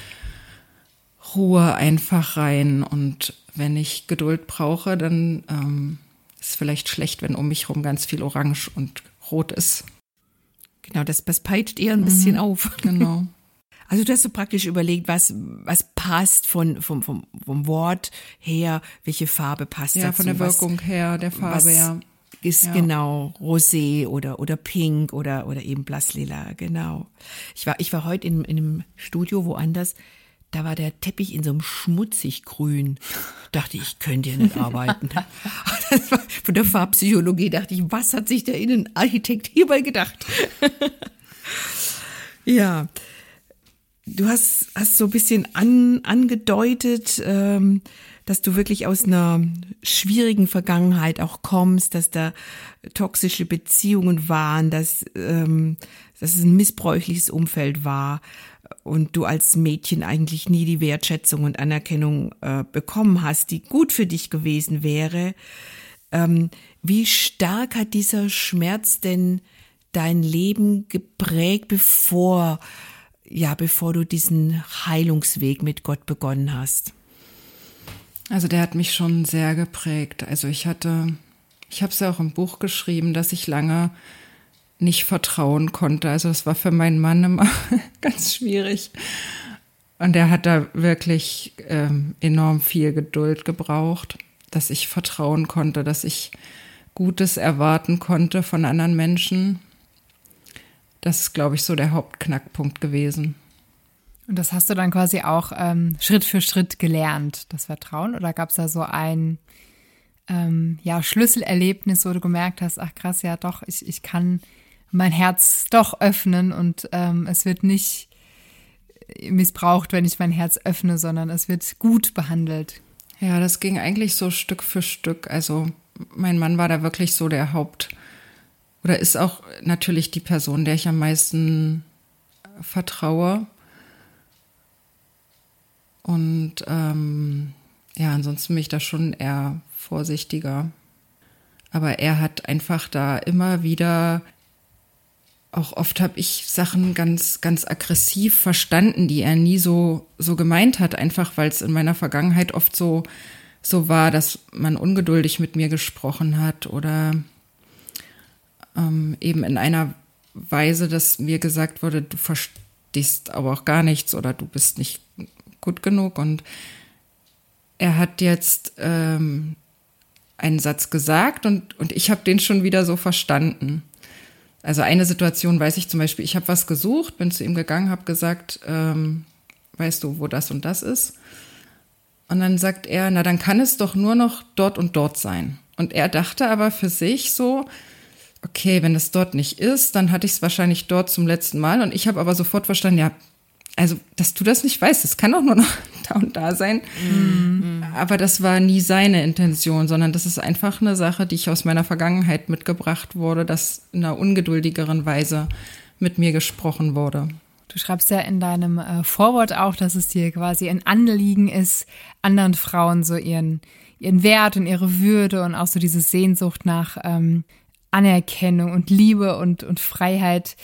[SPEAKER 1] Ruhe einfach rein. Und wenn ich Geduld brauche, dann ähm, ist es vielleicht schlecht, wenn um mich herum ganz viel Orange und Rot ist.
[SPEAKER 4] Genau, das, das peitscht eher ein bisschen mhm, auf.
[SPEAKER 1] Genau.
[SPEAKER 4] Also du hast so praktisch überlegt, was, was passt von, vom, vom, vom Wort her, welche Farbe passt
[SPEAKER 1] ja,
[SPEAKER 4] dazu. Ja,
[SPEAKER 1] von der Wirkung was, her, der Farbe, was, ja
[SPEAKER 4] ist ja. genau rosé oder oder pink oder oder eben blasslila, genau. Ich war ich war heute in, in einem Studio woanders, da war der Teppich in so einem schmutzig grün. Dachte ich, könnte hier nicht arbeiten. von der Farbpsychologie dachte ich, was hat sich der Innenarchitekt hierbei gedacht? Ja, du hast, hast so ein bisschen an, angedeutet, ähm, dass du wirklich aus einer schwierigen Vergangenheit auch kommst, dass da toxische Beziehungen waren, dass, ähm, dass es ein missbräuchliches Umfeld war und du als Mädchen eigentlich nie die Wertschätzung und Anerkennung äh, bekommen hast, die gut für dich gewesen wäre. Ähm, wie stark hat dieser Schmerz denn dein Leben geprägt, bevor, ja, bevor du diesen Heilungsweg mit Gott begonnen hast?
[SPEAKER 1] Also der hat mich schon sehr geprägt. Also ich hatte, ich habe es ja auch im Buch geschrieben, dass ich lange nicht vertrauen konnte. Also das war für meinen Mann immer ganz schwierig. Und er hat da wirklich ähm, enorm viel Geduld gebraucht, dass ich vertrauen konnte, dass ich Gutes erwarten konnte von anderen Menschen. Das ist, glaube ich, so der Hauptknackpunkt gewesen.
[SPEAKER 3] Und das hast du dann quasi auch ähm, Schritt für Schritt gelernt, das Vertrauen? Oder gab es da so ein ähm, ja, Schlüsselerlebnis, wo du gemerkt hast, ach krass, ja doch, ich, ich kann mein Herz doch öffnen und ähm, es wird nicht missbraucht, wenn ich mein Herz öffne, sondern es wird gut behandelt.
[SPEAKER 1] Ja, das ging eigentlich so Stück für Stück. Also mein Mann war da wirklich so der Haupt oder ist auch natürlich die Person, der ich am meisten vertraue. Und ähm, ja, ansonsten bin ich da schon eher vorsichtiger. Aber er hat einfach da immer wieder, auch oft habe ich Sachen ganz, ganz aggressiv verstanden, die er nie so, so gemeint hat, einfach weil es in meiner Vergangenheit oft so, so war, dass man ungeduldig mit mir gesprochen hat oder ähm, eben in einer Weise, dass mir gesagt wurde, du verstehst aber auch gar nichts oder du bist nicht gut genug. Und er hat jetzt ähm, einen Satz gesagt und, und ich habe den schon wieder so verstanden. Also eine Situation weiß ich zum Beispiel, ich habe was gesucht, bin zu ihm gegangen, habe gesagt, ähm, weißt du, wo das und das ist? Und dann sagt er, na dann kann es doch nur noch dort und dort sein. Und er dachte aber für sich so, okay, wenn es dort nicht ist, dann hatte ich es wahrscheinlich dort zum letzten Mal. Und ich habe aber sofort verstanden, ja, also, dass du das nicht weißt, es kann auch nur noch da und da sein. Mhm. Aber das war nie seine Intention, sondern das ist einfach eine Sache, die ich aus meiner Vergangenheit mitgebracht wurde, dass in einer ungeduldigeren Weise mit mir gesprochen wurde.
[SPEAKER 3] Du schreibst ja in deinem äh, Vorwort auch, dass es dir quasi ein Anliegen ist, anderen Frauen so ihren, ihren Wert und ihre Würde und auch so diese Sehnsucht nach ähm, Anerkennung und Liebe und, und Freiheit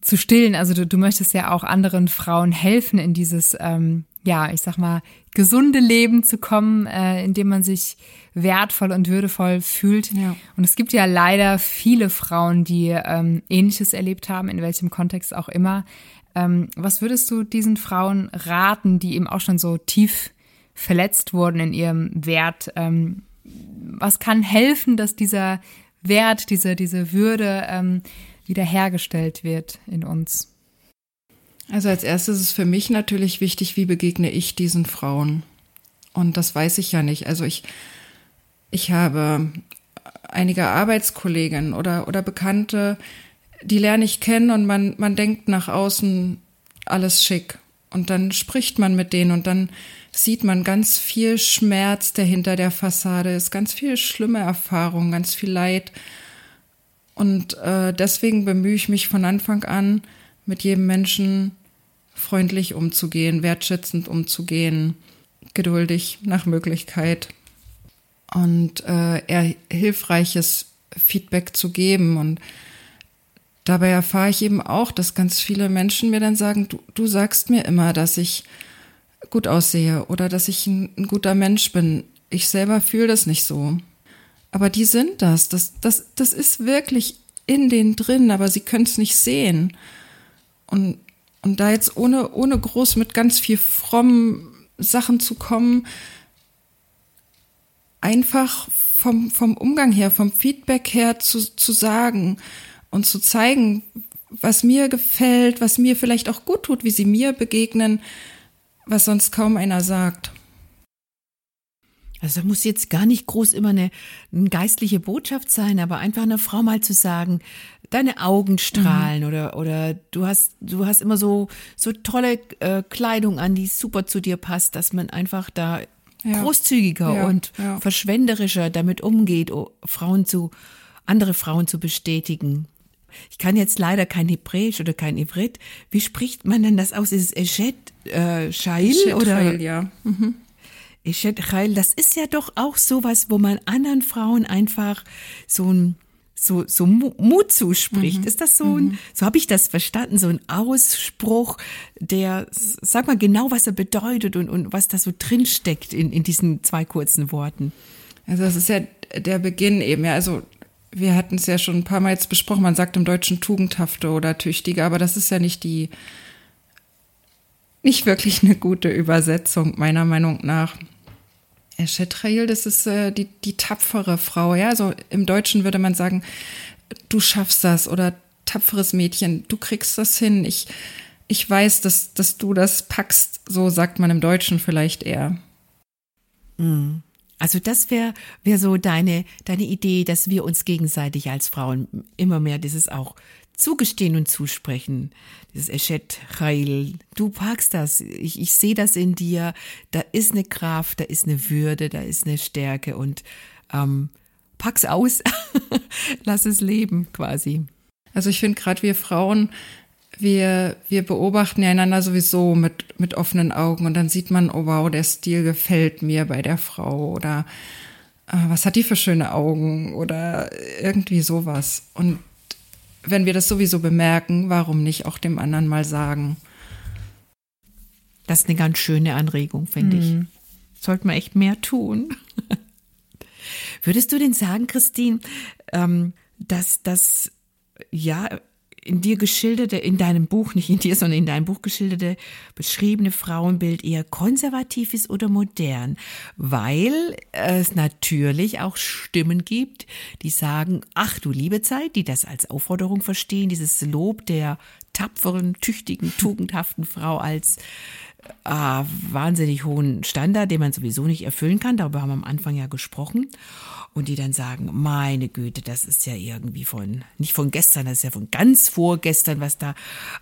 [SPEAKER 3] zu stillen. Also du, du möchtest ja auch anderen Frauen helfen, in dieses, ähm, ja, ich sag mal, gesunde Leben zu kommen, äh, in dem man sich wertvoll und würdevoll fühlt. Ja. Und es gibt ja leider viele Frauen, die ähm, Ähnliches erlebt haben, in welchem Kontext auch immer. Ähm, was würdest du diesen Frauen raten, die eben auch schon so tief verletzt wurden in ihrem Wert? Ähm, was kann helfen, dass dieser Wert, diese, diese Würde ähm, wiederhergestellt wird in uns?
[SPEAKER 1] Also als erstes ist für mich natürlich wichtig, wie begegne ich diesen Frauen? Und das weiß ich ja nicht. Also ich, ich habe einige Arbeitskolleginnen oder, oder Bekannte, die lerne ich kennen und man, man denkt nach außen alles schick. Und dann spricht man mit denen und dann sieht man ganz viel Schmerz, der hinter der Fassade ist, ganz viel schlimme Erfahrungen, ganz viel Leid. Und äh, deswegen bemühe ich mich von Anfang an, mit jedem Menschen freundlich umzugehen, wertschätzend umzugehen, geduldig nach Möglichkeit und äh, eher hilfreiches Feedback zu geben. Und dabei erfahre ich eben auch, dass ganz viele Menschen mir dann sagen, du, du sagst mir immer, dass ich gut aussehe oder dass ich ein, ein guter Mensch bin. Ich selber fühle das nicht so. Aber die sind das. Das, das, das ist wirklich in denen drin, aber sie können es nicht sehen. Und, und da jetzt ohne, ohne groß mit ganz viel frommen Sachen zu kommen, einfach vom, vom Umgang her, vom Feedback her zu, zu sagen und zu zeigen, was mir gefällt, was mir vielleicht auch gut tut, wie sie mir begegnen, was sonst kaum einer sagt.
[SPEAKER 4] Also da muss jetzt gar nicht groß immer eine, eine geistliche Botschaft sein, aber einfach einer Frau mal zu sagen, deine Augen strahlen mhm. oder oder du hast du hast immer so so tolle äh, Kleidung an, die super zu dir passt, dass man einfach da ja. großzügiger ja, und ja. verschwenderischer damit umgeht, Frauen zu andere Frauen zu bestätigen. Ich kann jetzt leider kein Hebräisch oder kein Ivrit. Wie spricht man denn das aus? Ist es Eshet äh, Shail oder?
[SPEAKER 1] ja. Mhm.
[SPEAKER 4] Eshet Chail, das ist ja doch auch sowas, wo man anderen Frauen einfach so ein so, so Mut zuspricht. Mhm. Ist das so ein, mhm. so habe ich das verstanden, so ein Ausspruch, der, sag mal genau, was er bedeutet und, und was da so drinsteckt in, in diesen zwei kurzen Worten.
[SPEAKER 1] Also das ist ja der Beginn eben, ja, also wir hatten es ja schon ein paar Mal jetzt besprochen, man sagt im Deutschen tugendhafte oder tüchtige, aber das ist ja nicht die, nicht wirklich eine gute Übersetzung, meiner Meinung nach. Eshetrail, das ist äh, die, die tapfere Frau, ja. Also im Deutschen würde man sagen, du schaffst das oder tapferes Mädchen, du kriegst das hin. Ich, ich weiß, dass, dass du das packst. So sagt man im Deutschen vielleicht eher.
[SPEAKER 4] Mhm. Also das wäre wär so deine, deine Idee, dass wir uns gegenseitig als Frauen immer mehr dieses auch zugestehen und zusprechen. Dieses Eschet Chail, du packst das, ich, ich sehe das in dir, da ist eine Kraft, da ist eine Würde, da ist eine Stärke und ähm, pack's aus, lass es leben quasi.
[SPEAKER 1] Also ich finde gerade wir Frauen, wir, wir beobachten ja einander sowieso mit, mit offenen Augen und dann sieht man, oh wow, der Stil gefällt mir bei der Frau oder äh, was hat die für schöne Augen oder irgendwie sowas. Und wenn wir das sowieso bemerken, warum nicht auch dem anderen mal sagen?
[SPEAKER 4] Das ist eine ganz schöne Anregung, finde mhm. ich. Sollte man echt mehr tun. Würdest du denn sagen, Christine, ähm, dass das ja in dir geschilderte, in deinem Buch, nicht in dir, sondern in deinem Buch geschilderte, beschriebene Frauenbild eher konservativ ist oder modern, weil es natürlich auch Stimmen gibt, die sagen, ach du liebe Zeit, die das als Aufforderung verstehen, dieses Lob der tapferen, tüchtigen, tugendhaften Frau als äh, wahnsinnig hohen Standard, den man sowieso nicht erfüllen kann. Darüber haben wir am Anfang ja gesprochen. Und die dann sagen, meine Güte, das ist ja irgendwie von, nicht von gestern, das ist ja von ganz vorgestern, was da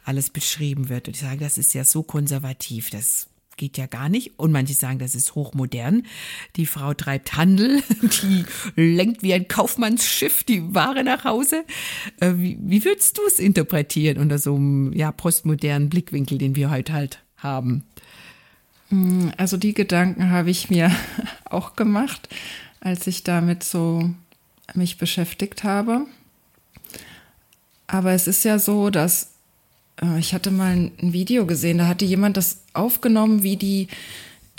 [SPEAKER 4] alles beschrieben wird. Und die sagen, das ist ja so konservativ, das geht ja gar nicht. Und manche sagen, das ist hochmodern. Die Frau treibt Handel, die lenkt wie ein Kaufmannsschiff die Ware nach Hause. Äh, wie, wie würdest du es interpretieren unter so einem ja, postmodernen Blickwinkel, den wir heute halt haben?
[SPEAKER 1] Hm, also die Gedanken habe ich mir auch gemacht, als ich damit so mich beschäftigt habe. Aber es ist ja so, dass äh, ich hatte mal ein Video gesehen, da hatte jemand das aufgenommen, wie die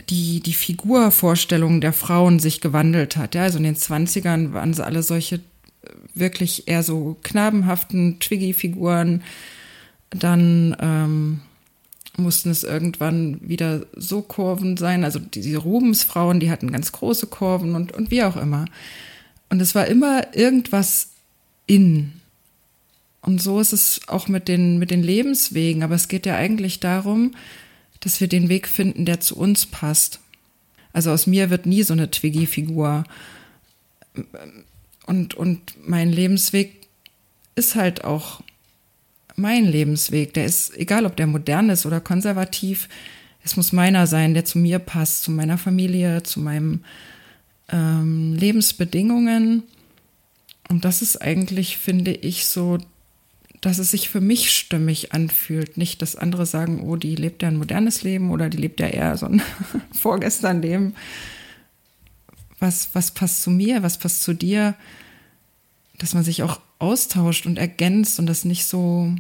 [SPEAKER 1] die, die Figurvorstellung der Frauen sich gewandelt hat. Ja, also in den 20ern waren sie alle solche äh, wirklich eher so knabenhaften Twiggy-Figuren. Dann ähm, mussten es irgendwann wieder so Kurven sein. Also diese Rubensfrauen, die hatten ganz große Kurven und, und wie auch immer. Und es war immer irgendwas in. Und so ist es auch mit den, mit den Lebenswegen. Aber es geht ja eigentlich darum, dass wir den Weg finden, der zu uns passt. Also aus mir wird nie so eine Twiggy-Figur. Und, und mein Lebensweg ist halt auch mein Lebensweg. Der ist, egal ob der modern ist oder konservativ, es muss meiner sein, der zu mir passt, zu meiner Familie, zu meinen ähm, Lebensbedingungen. Und das ist eigentlich, finde ich, so, dass es sich für mich stimmig anfühlt. Nicht, dass andere sagen, oh, die lebt ja ein modernes Leben oder die lebt ja eher so ein vorgestern Leben. Was, was passt zu mir? Was passt zu dir? Dass man sich auch austauscht und ergänzt und das nicht so,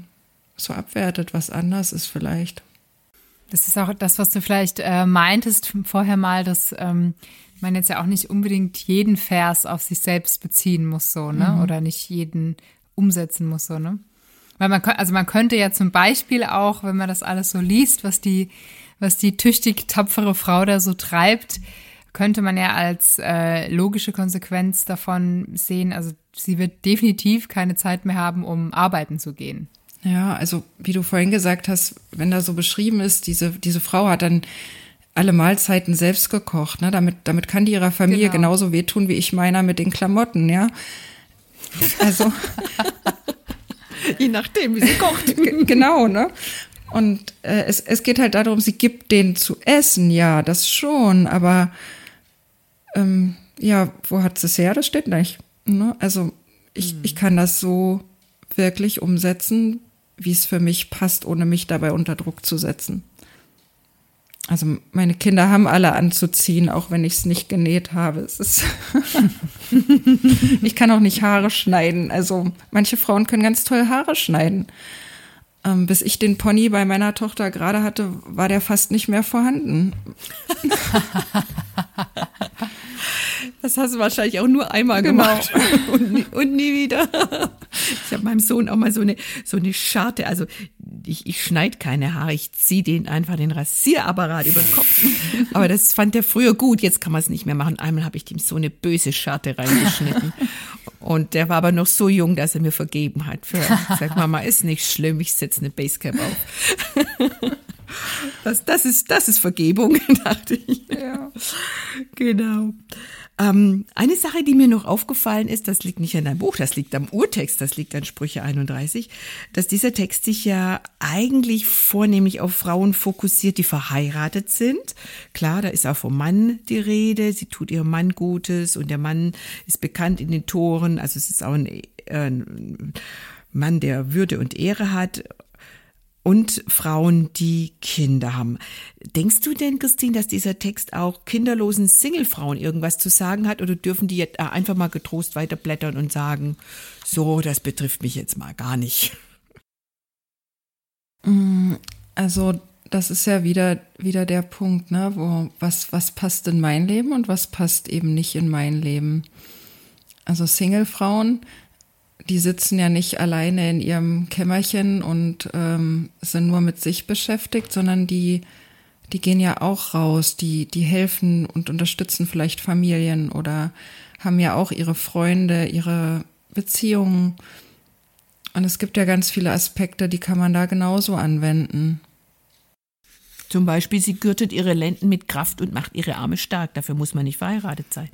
[SPEAKER 1] so abwertet, was anders ist vielleicht.
[SPEAKER 3] Das ist auch das, was du vielleicht äh, meintest vorher mal, dass ähm, man jetzt ja auch nicht unbedingt jeden Vers auf sich selbst beziehen muss, so, ne? Mhm. Oder nicht jeden umsetzen muss, so, ne? Weil man, also man könnte ja zum Beispiel auch, wenn man das alles so liest, was die, was die tüchtig tapfere Frau da so treibt, könnte man ja als äh, logische Konsequenz davon sehen, also sie wird definitiv keine Zeit mehr haben, um arbeiten zu gehen.
[SPEAKER 1] Ja, also wie du vorhin gesagt hast, wenn da so beschrieben ist, diese, diese Frau hat dann alle Mahlzeiten selbst gekocht. Ne? Damit, damit kann die ihrer Familie genau. genauso wehtun wie ich meiner mit den Klamotten, ja. Also.
[SPEAKER 4] Je nachdem, wie sie kocht.
[SPEAKER 1] genau, ne? Und äh, es, es geht halt darum, sie gibt denen zu essen, ja, das schon, aber ähm, ja, wo hat sie es her? Das steht nicht. Ne? Also ich, hm. ich kann das so wirklich umsetzen, wie es für mich passt, ohne mich dabei unter Druck zu setzen. Also meine Kinder haben alle anzuziehen, auch wenn ich es nicht genäht habe. Es ist ich kann auch nicht Haare schneiden. Also manche Frauen können ganz toll Haare schneiden. Ähm, bis ich den Pony bei meiner Tochter gerade hatte, war der fast nicht mehr vorhanden.
[SPEAKER 4] Das hast du wahrscheinlich auch nur einmal genau. gemacht und, nie, und nie wieder. Ich habe meinem Sohn auch mal so eine so eine Scharte, also ich, ich schneide keine Haare, ich ziehe den einfach den Rasierapparat über den Kopf. Aber das fand er früher gut, jetzt kann man es nicht mehr machen. Einmal habe ich ihm so eine böse Scharte reingeschnitten. Und der war aber noch so jung, dass er mir vergeben hat. Für, sag Mama, ist nicht schlimm, ich setze eine Basecap auf. Das, das, ist, das ist Vergebung, dachte ich. Ja. Genau. Ähm, eine Sache, die mir noch aufgefallen ist, das liegt nicht an deinem Buch, das liegt am Urtext, das liegt an Sprüche 31, dass dieser Text sich ja eigentlich vornehmlich auf Frauen fokussiert, die verheiratet sind. Klar, da ist auch vom Mann die Rede, sie tut ihrem Mann Gutes und der Mann ist bekannt in den Toren, also es ist auch ein, äh, ein Mann, der Würde und Ehre hat und Frauen, die Kinder haben. Denkst du denn, Christine, dass dieser Text auch kinderlosen Singlefrauen irgendwas zu sagen hat oder dürfen die jetzt einfach mal getrost weiterblättern und sagen, so, das betrifft mich jetzt mal gar nicht?
[SPEAKER 1] Mm, also, das ist ja wieder, wieder der Punkt, ne, wo, was, was passt in mein Leben und was passt eben nicht in mein Leben. Also Singlefrauen, die sitzen ja nicht alleine in ihrem Kämmerchen und ähm, sind nur mit sich beschäftigt, sondern die, die gehen ja auch raus, die, die helfen und unterstützen vielleicht Familien oder haben ja auch ihre Freunde, ihre Beziehungen. Und es gibt ja ganz viele Aspekte, die kann man da genauso anwenden.
[SPEAKER 4] Zum Beispiel, sie gürtet ihre Lenden mit Kraft und macht ihre Arme stark. Dafür muss man nicht verheiratet sein.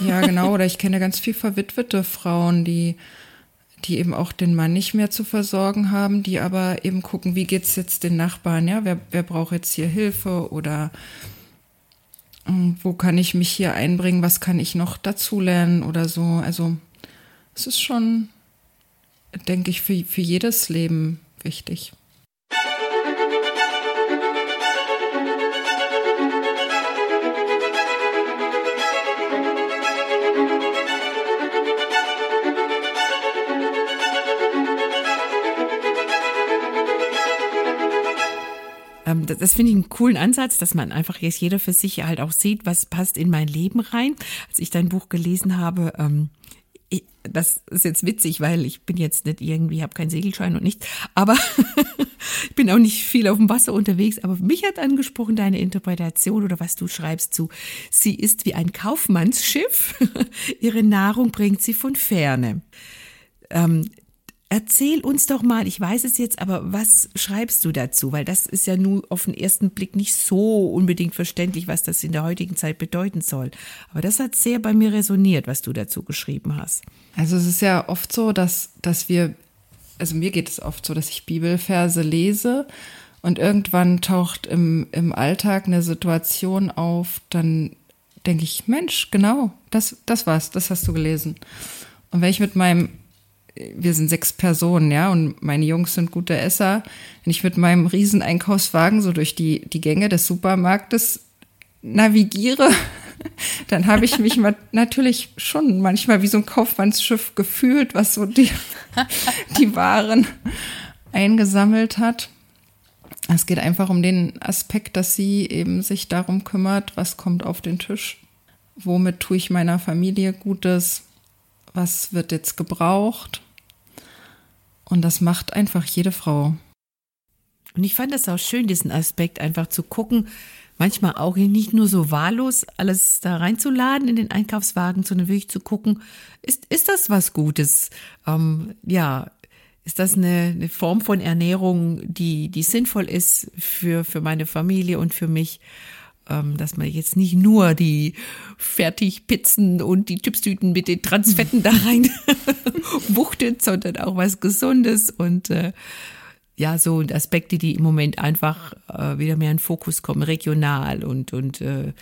[SPEAKER 1] Ja, genau. Oder ich kenne ganz viel verwitwete Frauen, die die eben auch den Mann nicht mehr zu versorgen haben, die aber eben gucken, wie geht's jetzt den Nachbarn, ja, wer, wer braucht jetzt hier Hilfe oder ähm, wo kann ich mich hier einbringen, was kann ich noch dazulernen oder so. Also es ist schon, denke ich, für, für jedes Leben wichtig.
[SPEAKER 4] Ähm, das, das finde ich einen coolen Ansatz, dass man einfach jetzt jeder für sich halt auch sieht, was passt in mein Leben rein. Als ich dein Buch gelesen habe, ähm, ich, das ist jetzt witzig, weil ich bin jetzt nicht irgendwie, habe keinen Segelschein und nichts, aber ich bin auch nicht viel auf dem Wasser unterwegs, aber mich hat angesprochen deine Interpretation oder was du schreibst zu, sie ist wie ein Kaufmannsschiff, ihre Nahrung bringt sie von ferne. Ähm, Erzähl uns doch mal, ich weiß es jetzt, aber was schreibst du dazu? Weil das ist ja nur auf den ersten Blick nicht so unbedingt verständlich, was das in der heutigen Zeit bedeuten soll. Aber das hat sehr bei mir resoniert, was du dazu geschrieben hast.
[SPEAKER 1] Also es ist ja oft so, dass, dass wir, also mir geht es oft so, dass ich Bibelverse lese und irgendwann taucht im, im Alltag eine Situation auf, dann denke ich, Mensch, genau, das, das war's, das hast du gelesen. Und wenn ich mit meinem wir sind sechs Personen, ja, und meine Jungs sind gute Esser. Wenn ich mit meinem riesen Einkaufswagen so durch die, die Gänge des Supermarktes navigiere, dann habe ich mich natürlich schon manchmal wie so ein Kaufmannsschiff gefühlt, was so die, die Waren eingesammelt hat. Es geht einfach um den Aspekt, dass sie eben sich darum kümmert, was kommt auf den Tisch, womit tue ich meiner Familie Gutes, was wird jetzt gebraucht und das macht einfach jede Frau.
[SPEAKER 4] Und ich fand das auch schön, diesen Aspekt einfach zu gucken, manchmal auch nicht nur so wahllos alles da reinzuladen in den Einkaufswagen, sondern wirklich zu gucken, ist, ist das was Gutes? Ähm, ja, ist das eine, eine Form von Ernährung, die, die sinnvoll ist für, für meine Familie und für mich? Ähm, dass man jetzt nicht nur die Fertigpizzen und die Chipstüten mit den Transfetten da rein wuchtet, sondern auch was Gesundes und äh, ja, so Aspekte, die im Moment einfach äh, wieder mehr in Fokus kommen, regional und, und äh,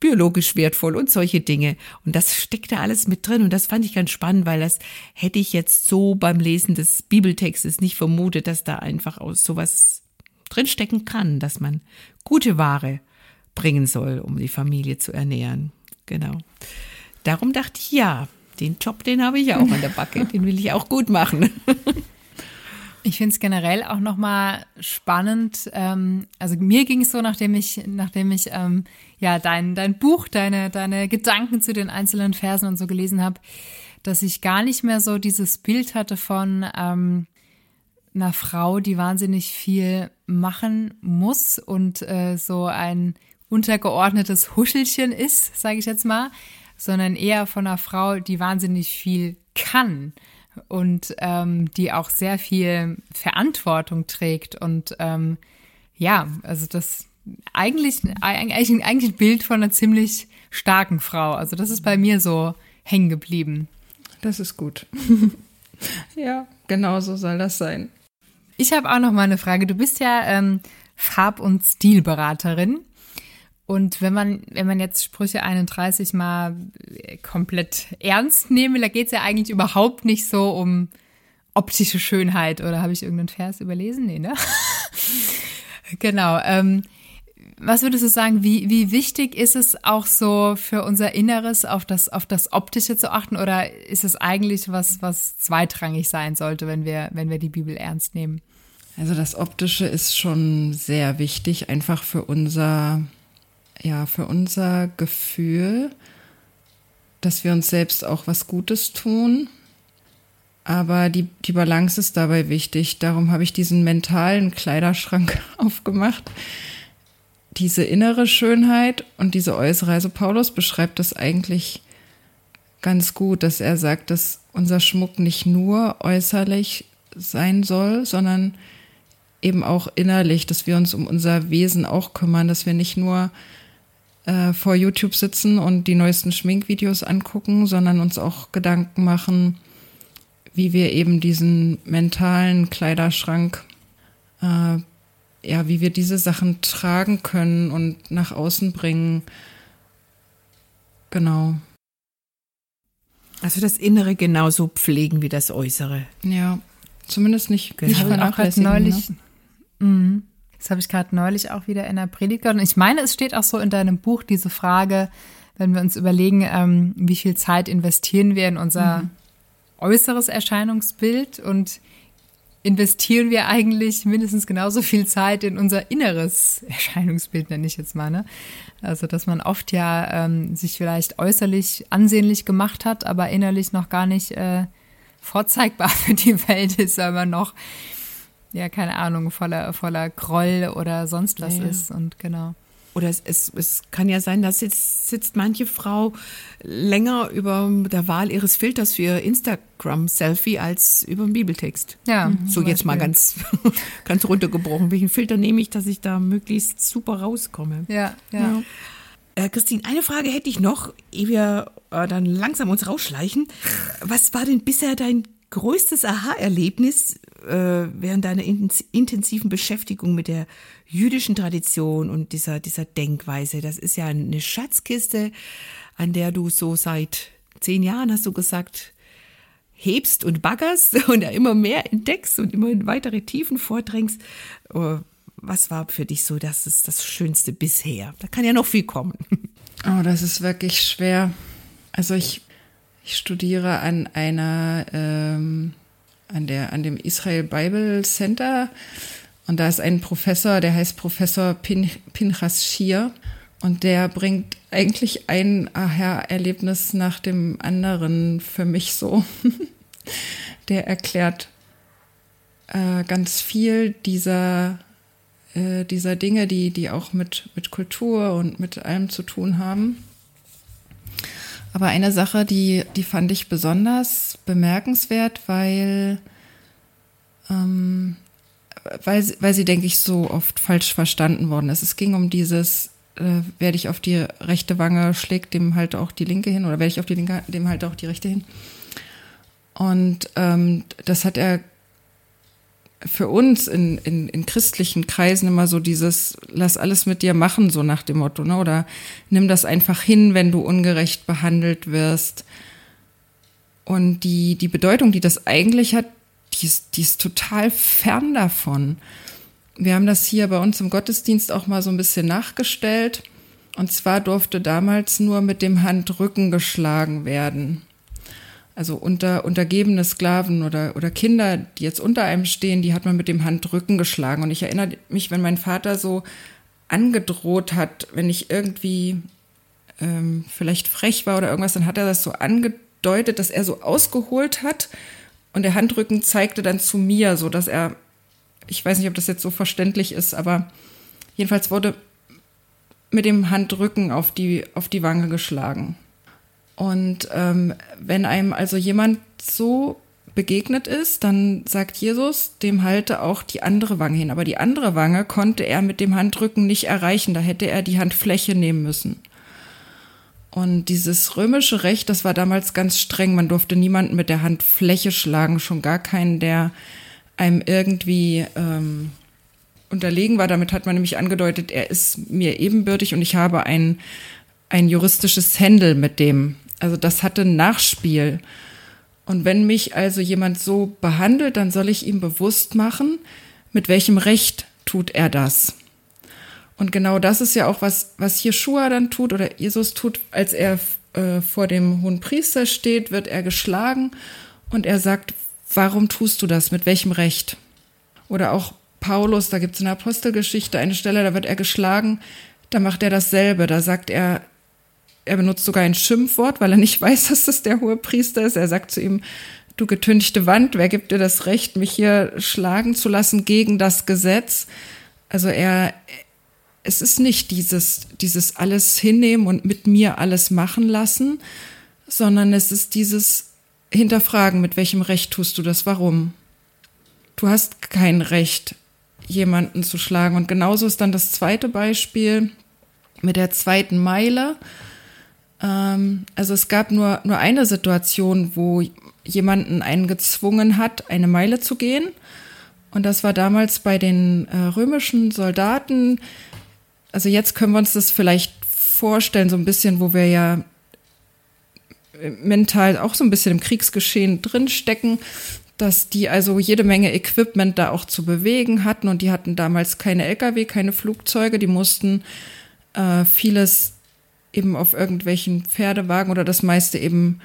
[SPEAKER 4] biologisch wertvoll und solche Dinge. Und das steckt da alles mit drin. Und das fand ich ganz spannend, weil das hätte ich jetzt so beim Lesen des Bibeltextes nicht vermutet, dass da einfach aus sowas drinstecken kann, dass man gute Ware bringen soll, um die Familie zu ernähren. Genau. Darum dachte ich, ja, den Job, den habe ich auch an der Backe, den will ich auch gut machen.
[SPEAKER 3] Ich finde es generell auch nochmal spannend. Ähm, also mir ging es so, nachdem ich, nachdem ich ähm, ja dein, dein Buch, deine, deine Gedanken zu den einzelnen Versen und so gelesen habe, dass ich gar nicht mehr so dieses Bild hatte von ähm, einer Frau, die wahnsinnig viel machen muss und äh, so ein untergeordnetes Huschelchen ist, sage ich jetzt mal, sondern eher von einer Frau, die wahnsinnig viel kann und ähm, die auch sehr viel Verantwortung trägt. Und ähm, ja, also das eigentlich, eigentlich, eigentlich ein Bild von einer ziemlich starken Frau. Also das ist bei mir so hängen geblieben.
[SPEAKER 1] Das ist gut. ja, genau so soll das sein.
[SPEAKER 3] Ich habe auch noch mal eine Frage. Du bist ja ähm, Farb- und Stilberaterin. Und wenn man, wenn man jetzt Sprüche 31 mal komplett ernst nehme, da geht es ja eigentlich überhaupt nicht so um optische Schönheit. Oder habe ich irgendeinen Vers überlesen? Nee, ne? genau. Ähm, was würdest du sagen, wie, wie wichtig ist es auch so für unser Inneres auf das, auf das Optische zu achten? Oder ist es eigentlich was, was zweitrangig sein sollte, wenn wir, wenn wir die Bibel ernst nehmen?
[SPEAKER 1] Also das Optische ist schon sehr wichtig, einfach für unser ja, für unser Gefühl, dass wir uns selbst auch was Gutes tun. Aber die, die Balance ist dabei wichtig. Darum habe ich diesen mentalen Kleiderschrank aufgemacht. Diese innere Schönheit und diese äußere. Also Paulus beschreibt das eigentlich ganz gut, dass er sagt, dass unser Schmuck nicht nur äußerlich sein soll, sondern eben auch innerlich, dass wir uns um unser Wesen auch kümmern, dass wir nicht nur äh, vor YouTube sitzen und die neuesten Schminkvideos angucken, sondern uns auch Gedanken machen, wie wir eben diesen mentalen Kleiderschrank, äh, ja, wie wir diese Sachen tragen können und nach außen bringen. Genau.
[SPEAKER 4] Also das Innere genauso pflegen wie das Äußere.
[SPEAKER 1] Ja, zumindest nicht, genau. nicht
[SPEAKER 3] vernachlässigen. Neulich, ne? Mhm. Das habe ich gerade neulich auch wieder in der Predigt gehört. Und ich meine, es steht auch so in deinem Buch diese Frage, wenn wir uns überlegen, ähm, wie viel Zeit investieren wir in unser mhm. äußeres Erscheinungsbild und investieren wir eigentlich mindestens genauso viel Zeit in unser inneres Erscheinungsbild, nenne ich jetzt mal. Ne? Also, dass man oft ja ähm, sich vielleicht äußerlich ansehnlich gemacht hat, aber innerlich noch gar nicht äh, vorzeigbar für die Welt ist, weil man noch ja, keine Ahnung, voller, voller Groll oder sonst was ja, ja. ist. Und genau.
[SPEAKER 4] Oder es, es, es kann ja sein, dass jetzt sitzt manche Frau länger über der Wahl ihres Filters für ihr Instagram-Selfie als über den Bibeltext. Ja. Mhm. So jetzt mal ganz, ganz runtergebrochen. Welchen Filter nehme ich, dass ich da möglichst super rauskomme?
[SPEAKER 3] Ja, ja. ja.
[SPEAKER 4] Äh, Christine, eine Frage hätte ich noch, ehe wir äh, dann langsam uns rausschleichen. Was war denn bisher dein größtes Aha-Erlebnis äh, während deiner intensiven Beschäftigung mit der jüdischen Tradition und dieser, dieser Denkweise? Das ist ja eine Schatzkiste, an der du so seit zehn Jahren, hast du gesagt, hebst und baggerst und immer mehr entdeckst und immer in weitere Tiefen vordrängst. Äh, was war für dich so das ist das Schönste bisher? Da kann ja noch viel kommen.
[SPEAKER 1] Oh, das ist wirklich schwer. Also ich ich studiere an einer, ähm, an der, an dem Israel Bible Center und da ist ein Professor, der heißt Professor Pin, Pinchas Schier und der bringt eigentlich ein Aha-Erlebnis nach dem anderen für mich so. der erklärt äh, ganz viel dieser, äh, dieser Dinge, die, die auch mit, mit Kultur und mit allem zu tun haben. Aber eine Sache, die, die fand ich besonders bemerkenswert, weil, ähm, weil, weil sie, denke ich, so oft falsch verstanden worden ist. Es ging um dieses äh, wer dich auf die rechte Wange schlägt, dem halt auch die linke hin oder wer dich auf die linke, dem halt auch die rechte hin. Und ähm, das hat er für uns in, in, in christlichen Kreisen immer so dieses, lass alles mit dir machen, so nach dem Motto, ne? Oder nimm das einfach hin, wenn du ungerecht behandelt wirst. Und die, die Bedeutung, die das eigentlich hat, die ist, die ist total fern davon. Wir haben das hier bei uns im Gottesdienst auch mal so ein bisschen nachgestellt. Und zwar durfte damals nur mit dem Handrücken geschlagen werden. Also unter, untergebene Sklaven oder, oder Kinder, die jetzt unter einem stehen, die hat man mit dem Handrücken geschlagen. Und ich erinnere mich, wenn mein Vater so angedroht hat, wenn ich irgendwie ähm, vielleicht frech war oder irgendwas, dann hat er das so angedeutet, dass er so ausgeholt hat und der Handrücken zeigte dann zu mir, so dass er ich weiß nicht, ob das jetzt so verständlich ist, aber jedenfalls wurde mit dem Handrücken auf die, auf die Wange geschlagen. Und ähm, wenn einem also jemand so begegnet ist, dann sagt Jesus, dem halte auch die andere Wange hin. Aber die andere Wange konnte er mit dem Handrücken nicht erreichen. Da hätte er die Handfläche nehmen müssen. Und dieses römische Recht, das war damals ganz streng. Man durfte niemanden mit der Handfläche schlagen, schon gar keinen, der einem irgendwie ähm, unterlegen war. Damit hat man nämlich angedeutet, er ist mir ebenbürtig und ich habe ein, ein juristisches Händel mit dem. Also das hatte ein Nachspiel. Und wenn mich also jemand so behandelt, dann soll ich ihm bewusst machen, mit welchem Recht tut er das. Und genau das ist ja auch was, was Jeshua dann tut oder Jesus tut, als er äh, vor dem hohen Priester steht, wird er geschlagen und er sagt, warum tust du das? Mit welchem Recht? Oder auch Paulus, da gibt es in der Apostelgeschichte eine Stelle, da wird er geschlagen, da macht er dasselbe. Da sagt er, er benutzt sogar ein Schimpfwort, weil er nicht weiß, dass das der hohe Priester ist. Er sagt zu ihm, du getünchte Wand, wer gibt dir das Recht, mich hier schlagen zu lassen gegen das Gesetz? Also er, es ist nicht dieses, dieses alles hinnehmen und mit mir alles machen lassen, sondern es ist dieses hinterfragen, mit welchem Recht tust du das, warum. Du hast kein Recht, jemanden zu schlagen. Und genauso ist dann das zweite Beispiel mit der zweiten Meile. Ähm, also es gab nur, nur eine Situation, wo jemanden einen gezwungen hat, eine Meile zu gehen. Und das war damals bei den äh, römischen Soldaten. Also jetzt können wir uns das vielleicht vorstellen, so ein bisschen, wo wir ja mental auch so ein bisschen im Kriegsgeschehen drinstecken, dass die also jede Menge Equipment da auch zu bewegen hatten und die hatten damals keine Lkw, keine Flugzeuge, die mussten äh, vieles eben auf irgendwelchen Pferdewagen oder das meiste eben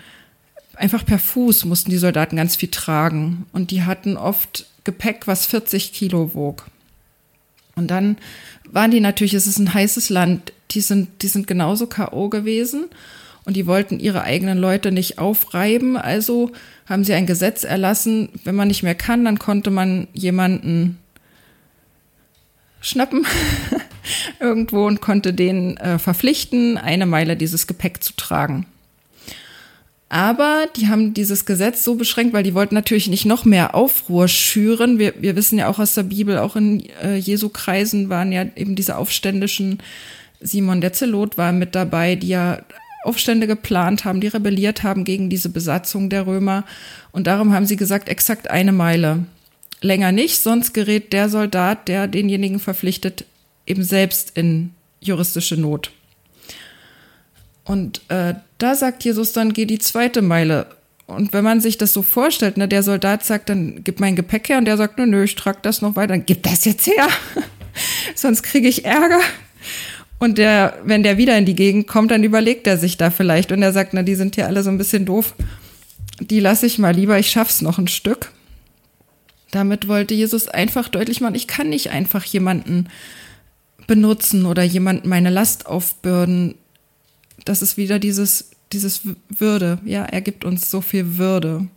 [SPEAKER 1] einfach per Fuß mussten die Soldaten ganz viel tragen und die hatten oft Gepäck, was 40 Kilo wog. Und dann waren die natürlich, es ist ein heißes Land, die sind, die sind genauso K.O. gewesen und die wollten ihre eigenen Leute nicht aufreiben. Also haben sie ein Gesetz erlassen, wenn man nicht mehr kann, dann konnte man jemanden schnappen irgendwo und konnte den äh, verpflichten, eine Meile dieses Gepäck zu tragen. Aber die haben dieses Gesetz so beschränkt, weil die wollten natürlich nicht noch mehr Aufruhr schüren. Wir, wir wissen ja auch aus der Bibel, auch in äh, Jesu Kreisen waren ja eben diese aufständischen, Simon der Zelot war mit dabei, die ja Aufstände geplant haben, die rebelliert haben gegen diese Besatzung der Römer. Und darum haben sie gesagt, exakt eine Meile. Länger nicht, sonst gerät der Soldat, der denjenigen verpflichtet, eben selbst in juristische Not. Und äh, da sagt Jesus dann, geh die zweite Meile. Und wenn man sich das so vorstellt, ne, der Soldat sagt dann, gib mein Gepäck her und der sagt, nö, nö, ich trag das noch weiter, dann gib das jetzt her. Sonst kriege ich Ärger. Und der, wenn der wieder in die Gegend kommt, dann überlegt er sich da vielleicht und er sagt, na, die sind hier alle so ein bisschen doof. Die lasse ich mal lieber, ich schaff's noch ein Stück. Damit wollte Jesus einfach deutlich machen, ich kann nicht einfach jemanden benutzen oder jemanden meine Last aufbürden. Das ist wieder dieses, dieses Würde. Ja, er gibt uns so viel Würde.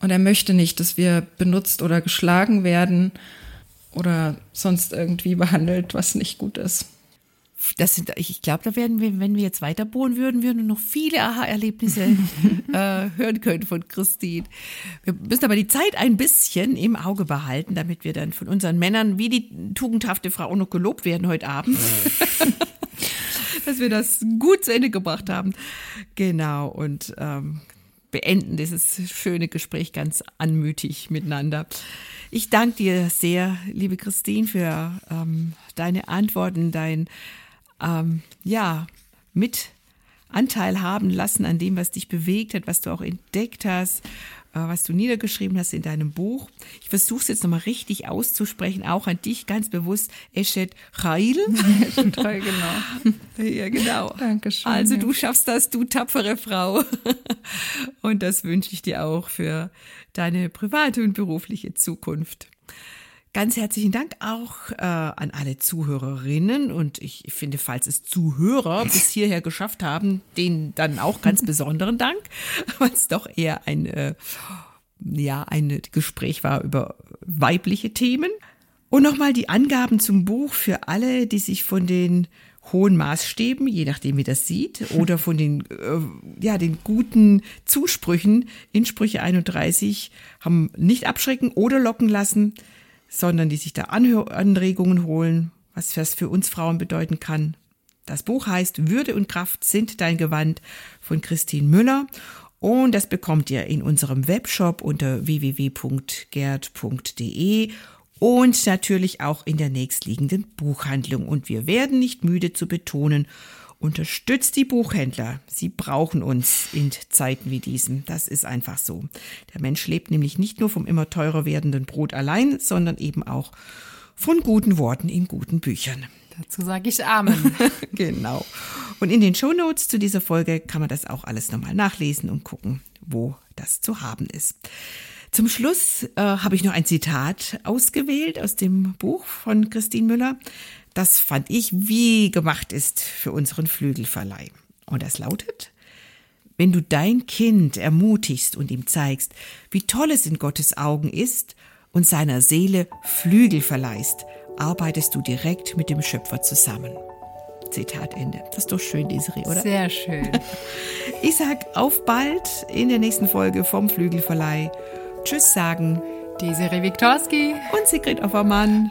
[SPEAKER 1] Und er möchte nicht, dass wir benutzt oder geschlagen werden oder sonst irgendwie behandelt, was nicht gut ist
[SPEAKER 4] das sind, ich glaube, da werden wir, wenn wir jetzt weiter bohren würden, würden wir noch viele Aha-Erlebnisse äh, hören können von Christine. Wir müssen aber die Zeit ein bisschen im Auge behalten, damit wir dann von unseren Männern wie die tugendhafte Frau auch noch gelobt werden heute Abend. dass wir das gut zu Ende gebracht haben. Genau, und ähm, beenden dieses schöne Gespräch ganz anmütig miteinander. Ich danke dir sehr, liebe Christine, für ähm, deine Antworten, dein ähm, ja mit Anteil haben lassen an dem, was dich bewegt hat, was du auch entdeckt hast, äh, was du niedergeschrieben hast in deinem Buch. Ich versuche es jetzt nochmal richtig auszusprechen, auch an dich ganz bewusst, Eshet Chail.
[SPEAKER 1] Toll, genau.
[SPEAKER 4] Ja, genau.
[SPEAKER 1] Dankeschön.
[SPEAKER 4] Also
[SPEAKER 1] ja.
[SPEAKER 4] du schaffst das, du tapfere Frau. Und das wünsche ich dir auch für deine private und berufliche Zukunft. Ganz herzlichen Dank auch äh, an alle Zuhörerinnen und ich finde, falls es Zuhörer bis hierher geschafft haben, denen dann auch ganz besonderen Dank, weil es doch eher ein, äh, ja, ein Gespräch war über weibliche Themen. Und nochmal die Angaben zum Buch für alle, die sich von den hohen Maßstäben, je nachdem wie das sieht, oder von den, äh, ja, den guten Zusprüchen in Sprüche 31 haben nicht abschrecken oder locken lassen sondern die sich da Anhör Anregungen holen, was das für uns Frauen bedeuten kann. Das Buch heißt Würde und Kraft sind dein Gewand von Christine Müller und das bekommt ihr in unserem Webshop unter www.gerd.de und natürlich auch in der nächstliegenden Buchhandlung. Und wir werden nicht müde zu betonen, Unterstützt die Buchhändler. Sie brauchen uns in Zeiten wie diesen. Das ist einfach so. Der Mensch lebt nämlich nicht nur vom immer teurer werdenden Brot allein, sondern eben auch von guten Worten in guten Büchern.
[SPEAKER 3] Dazu sage ich Amen.
[SPEAKER 4] genau. Und in den Shownotes zu dieser Folge kann man das auch alles nochmal nachlesen und gucken, wo das zu haben ist. Zum Schluss äh, habe ich noch ein Zitat ausgewählt aus dem Buch von Christine Müller. Das fand ich wie gemacht ist für unseren Flügelverleih. Und das lautet, wenn du dein Kind ermutigst und ihm zeigst, wie toll es in Gottes Augen ist und seiner Seele Flügel verleihst, arbeitest du direkt mit dem Schöpfer zusammen. Zitat Ende. Das ist doch schön, Desiree, oder?
[SPEAKER 3] Sehr schön.
[SPEAKER 4] Ich sag auf bald in der nächsten Folge vom Flügelverleih. Tschüss sagen
[SPEAKER 3] Desiree Wiktorski
[SPEAKER 4] und Sigrid Offermann.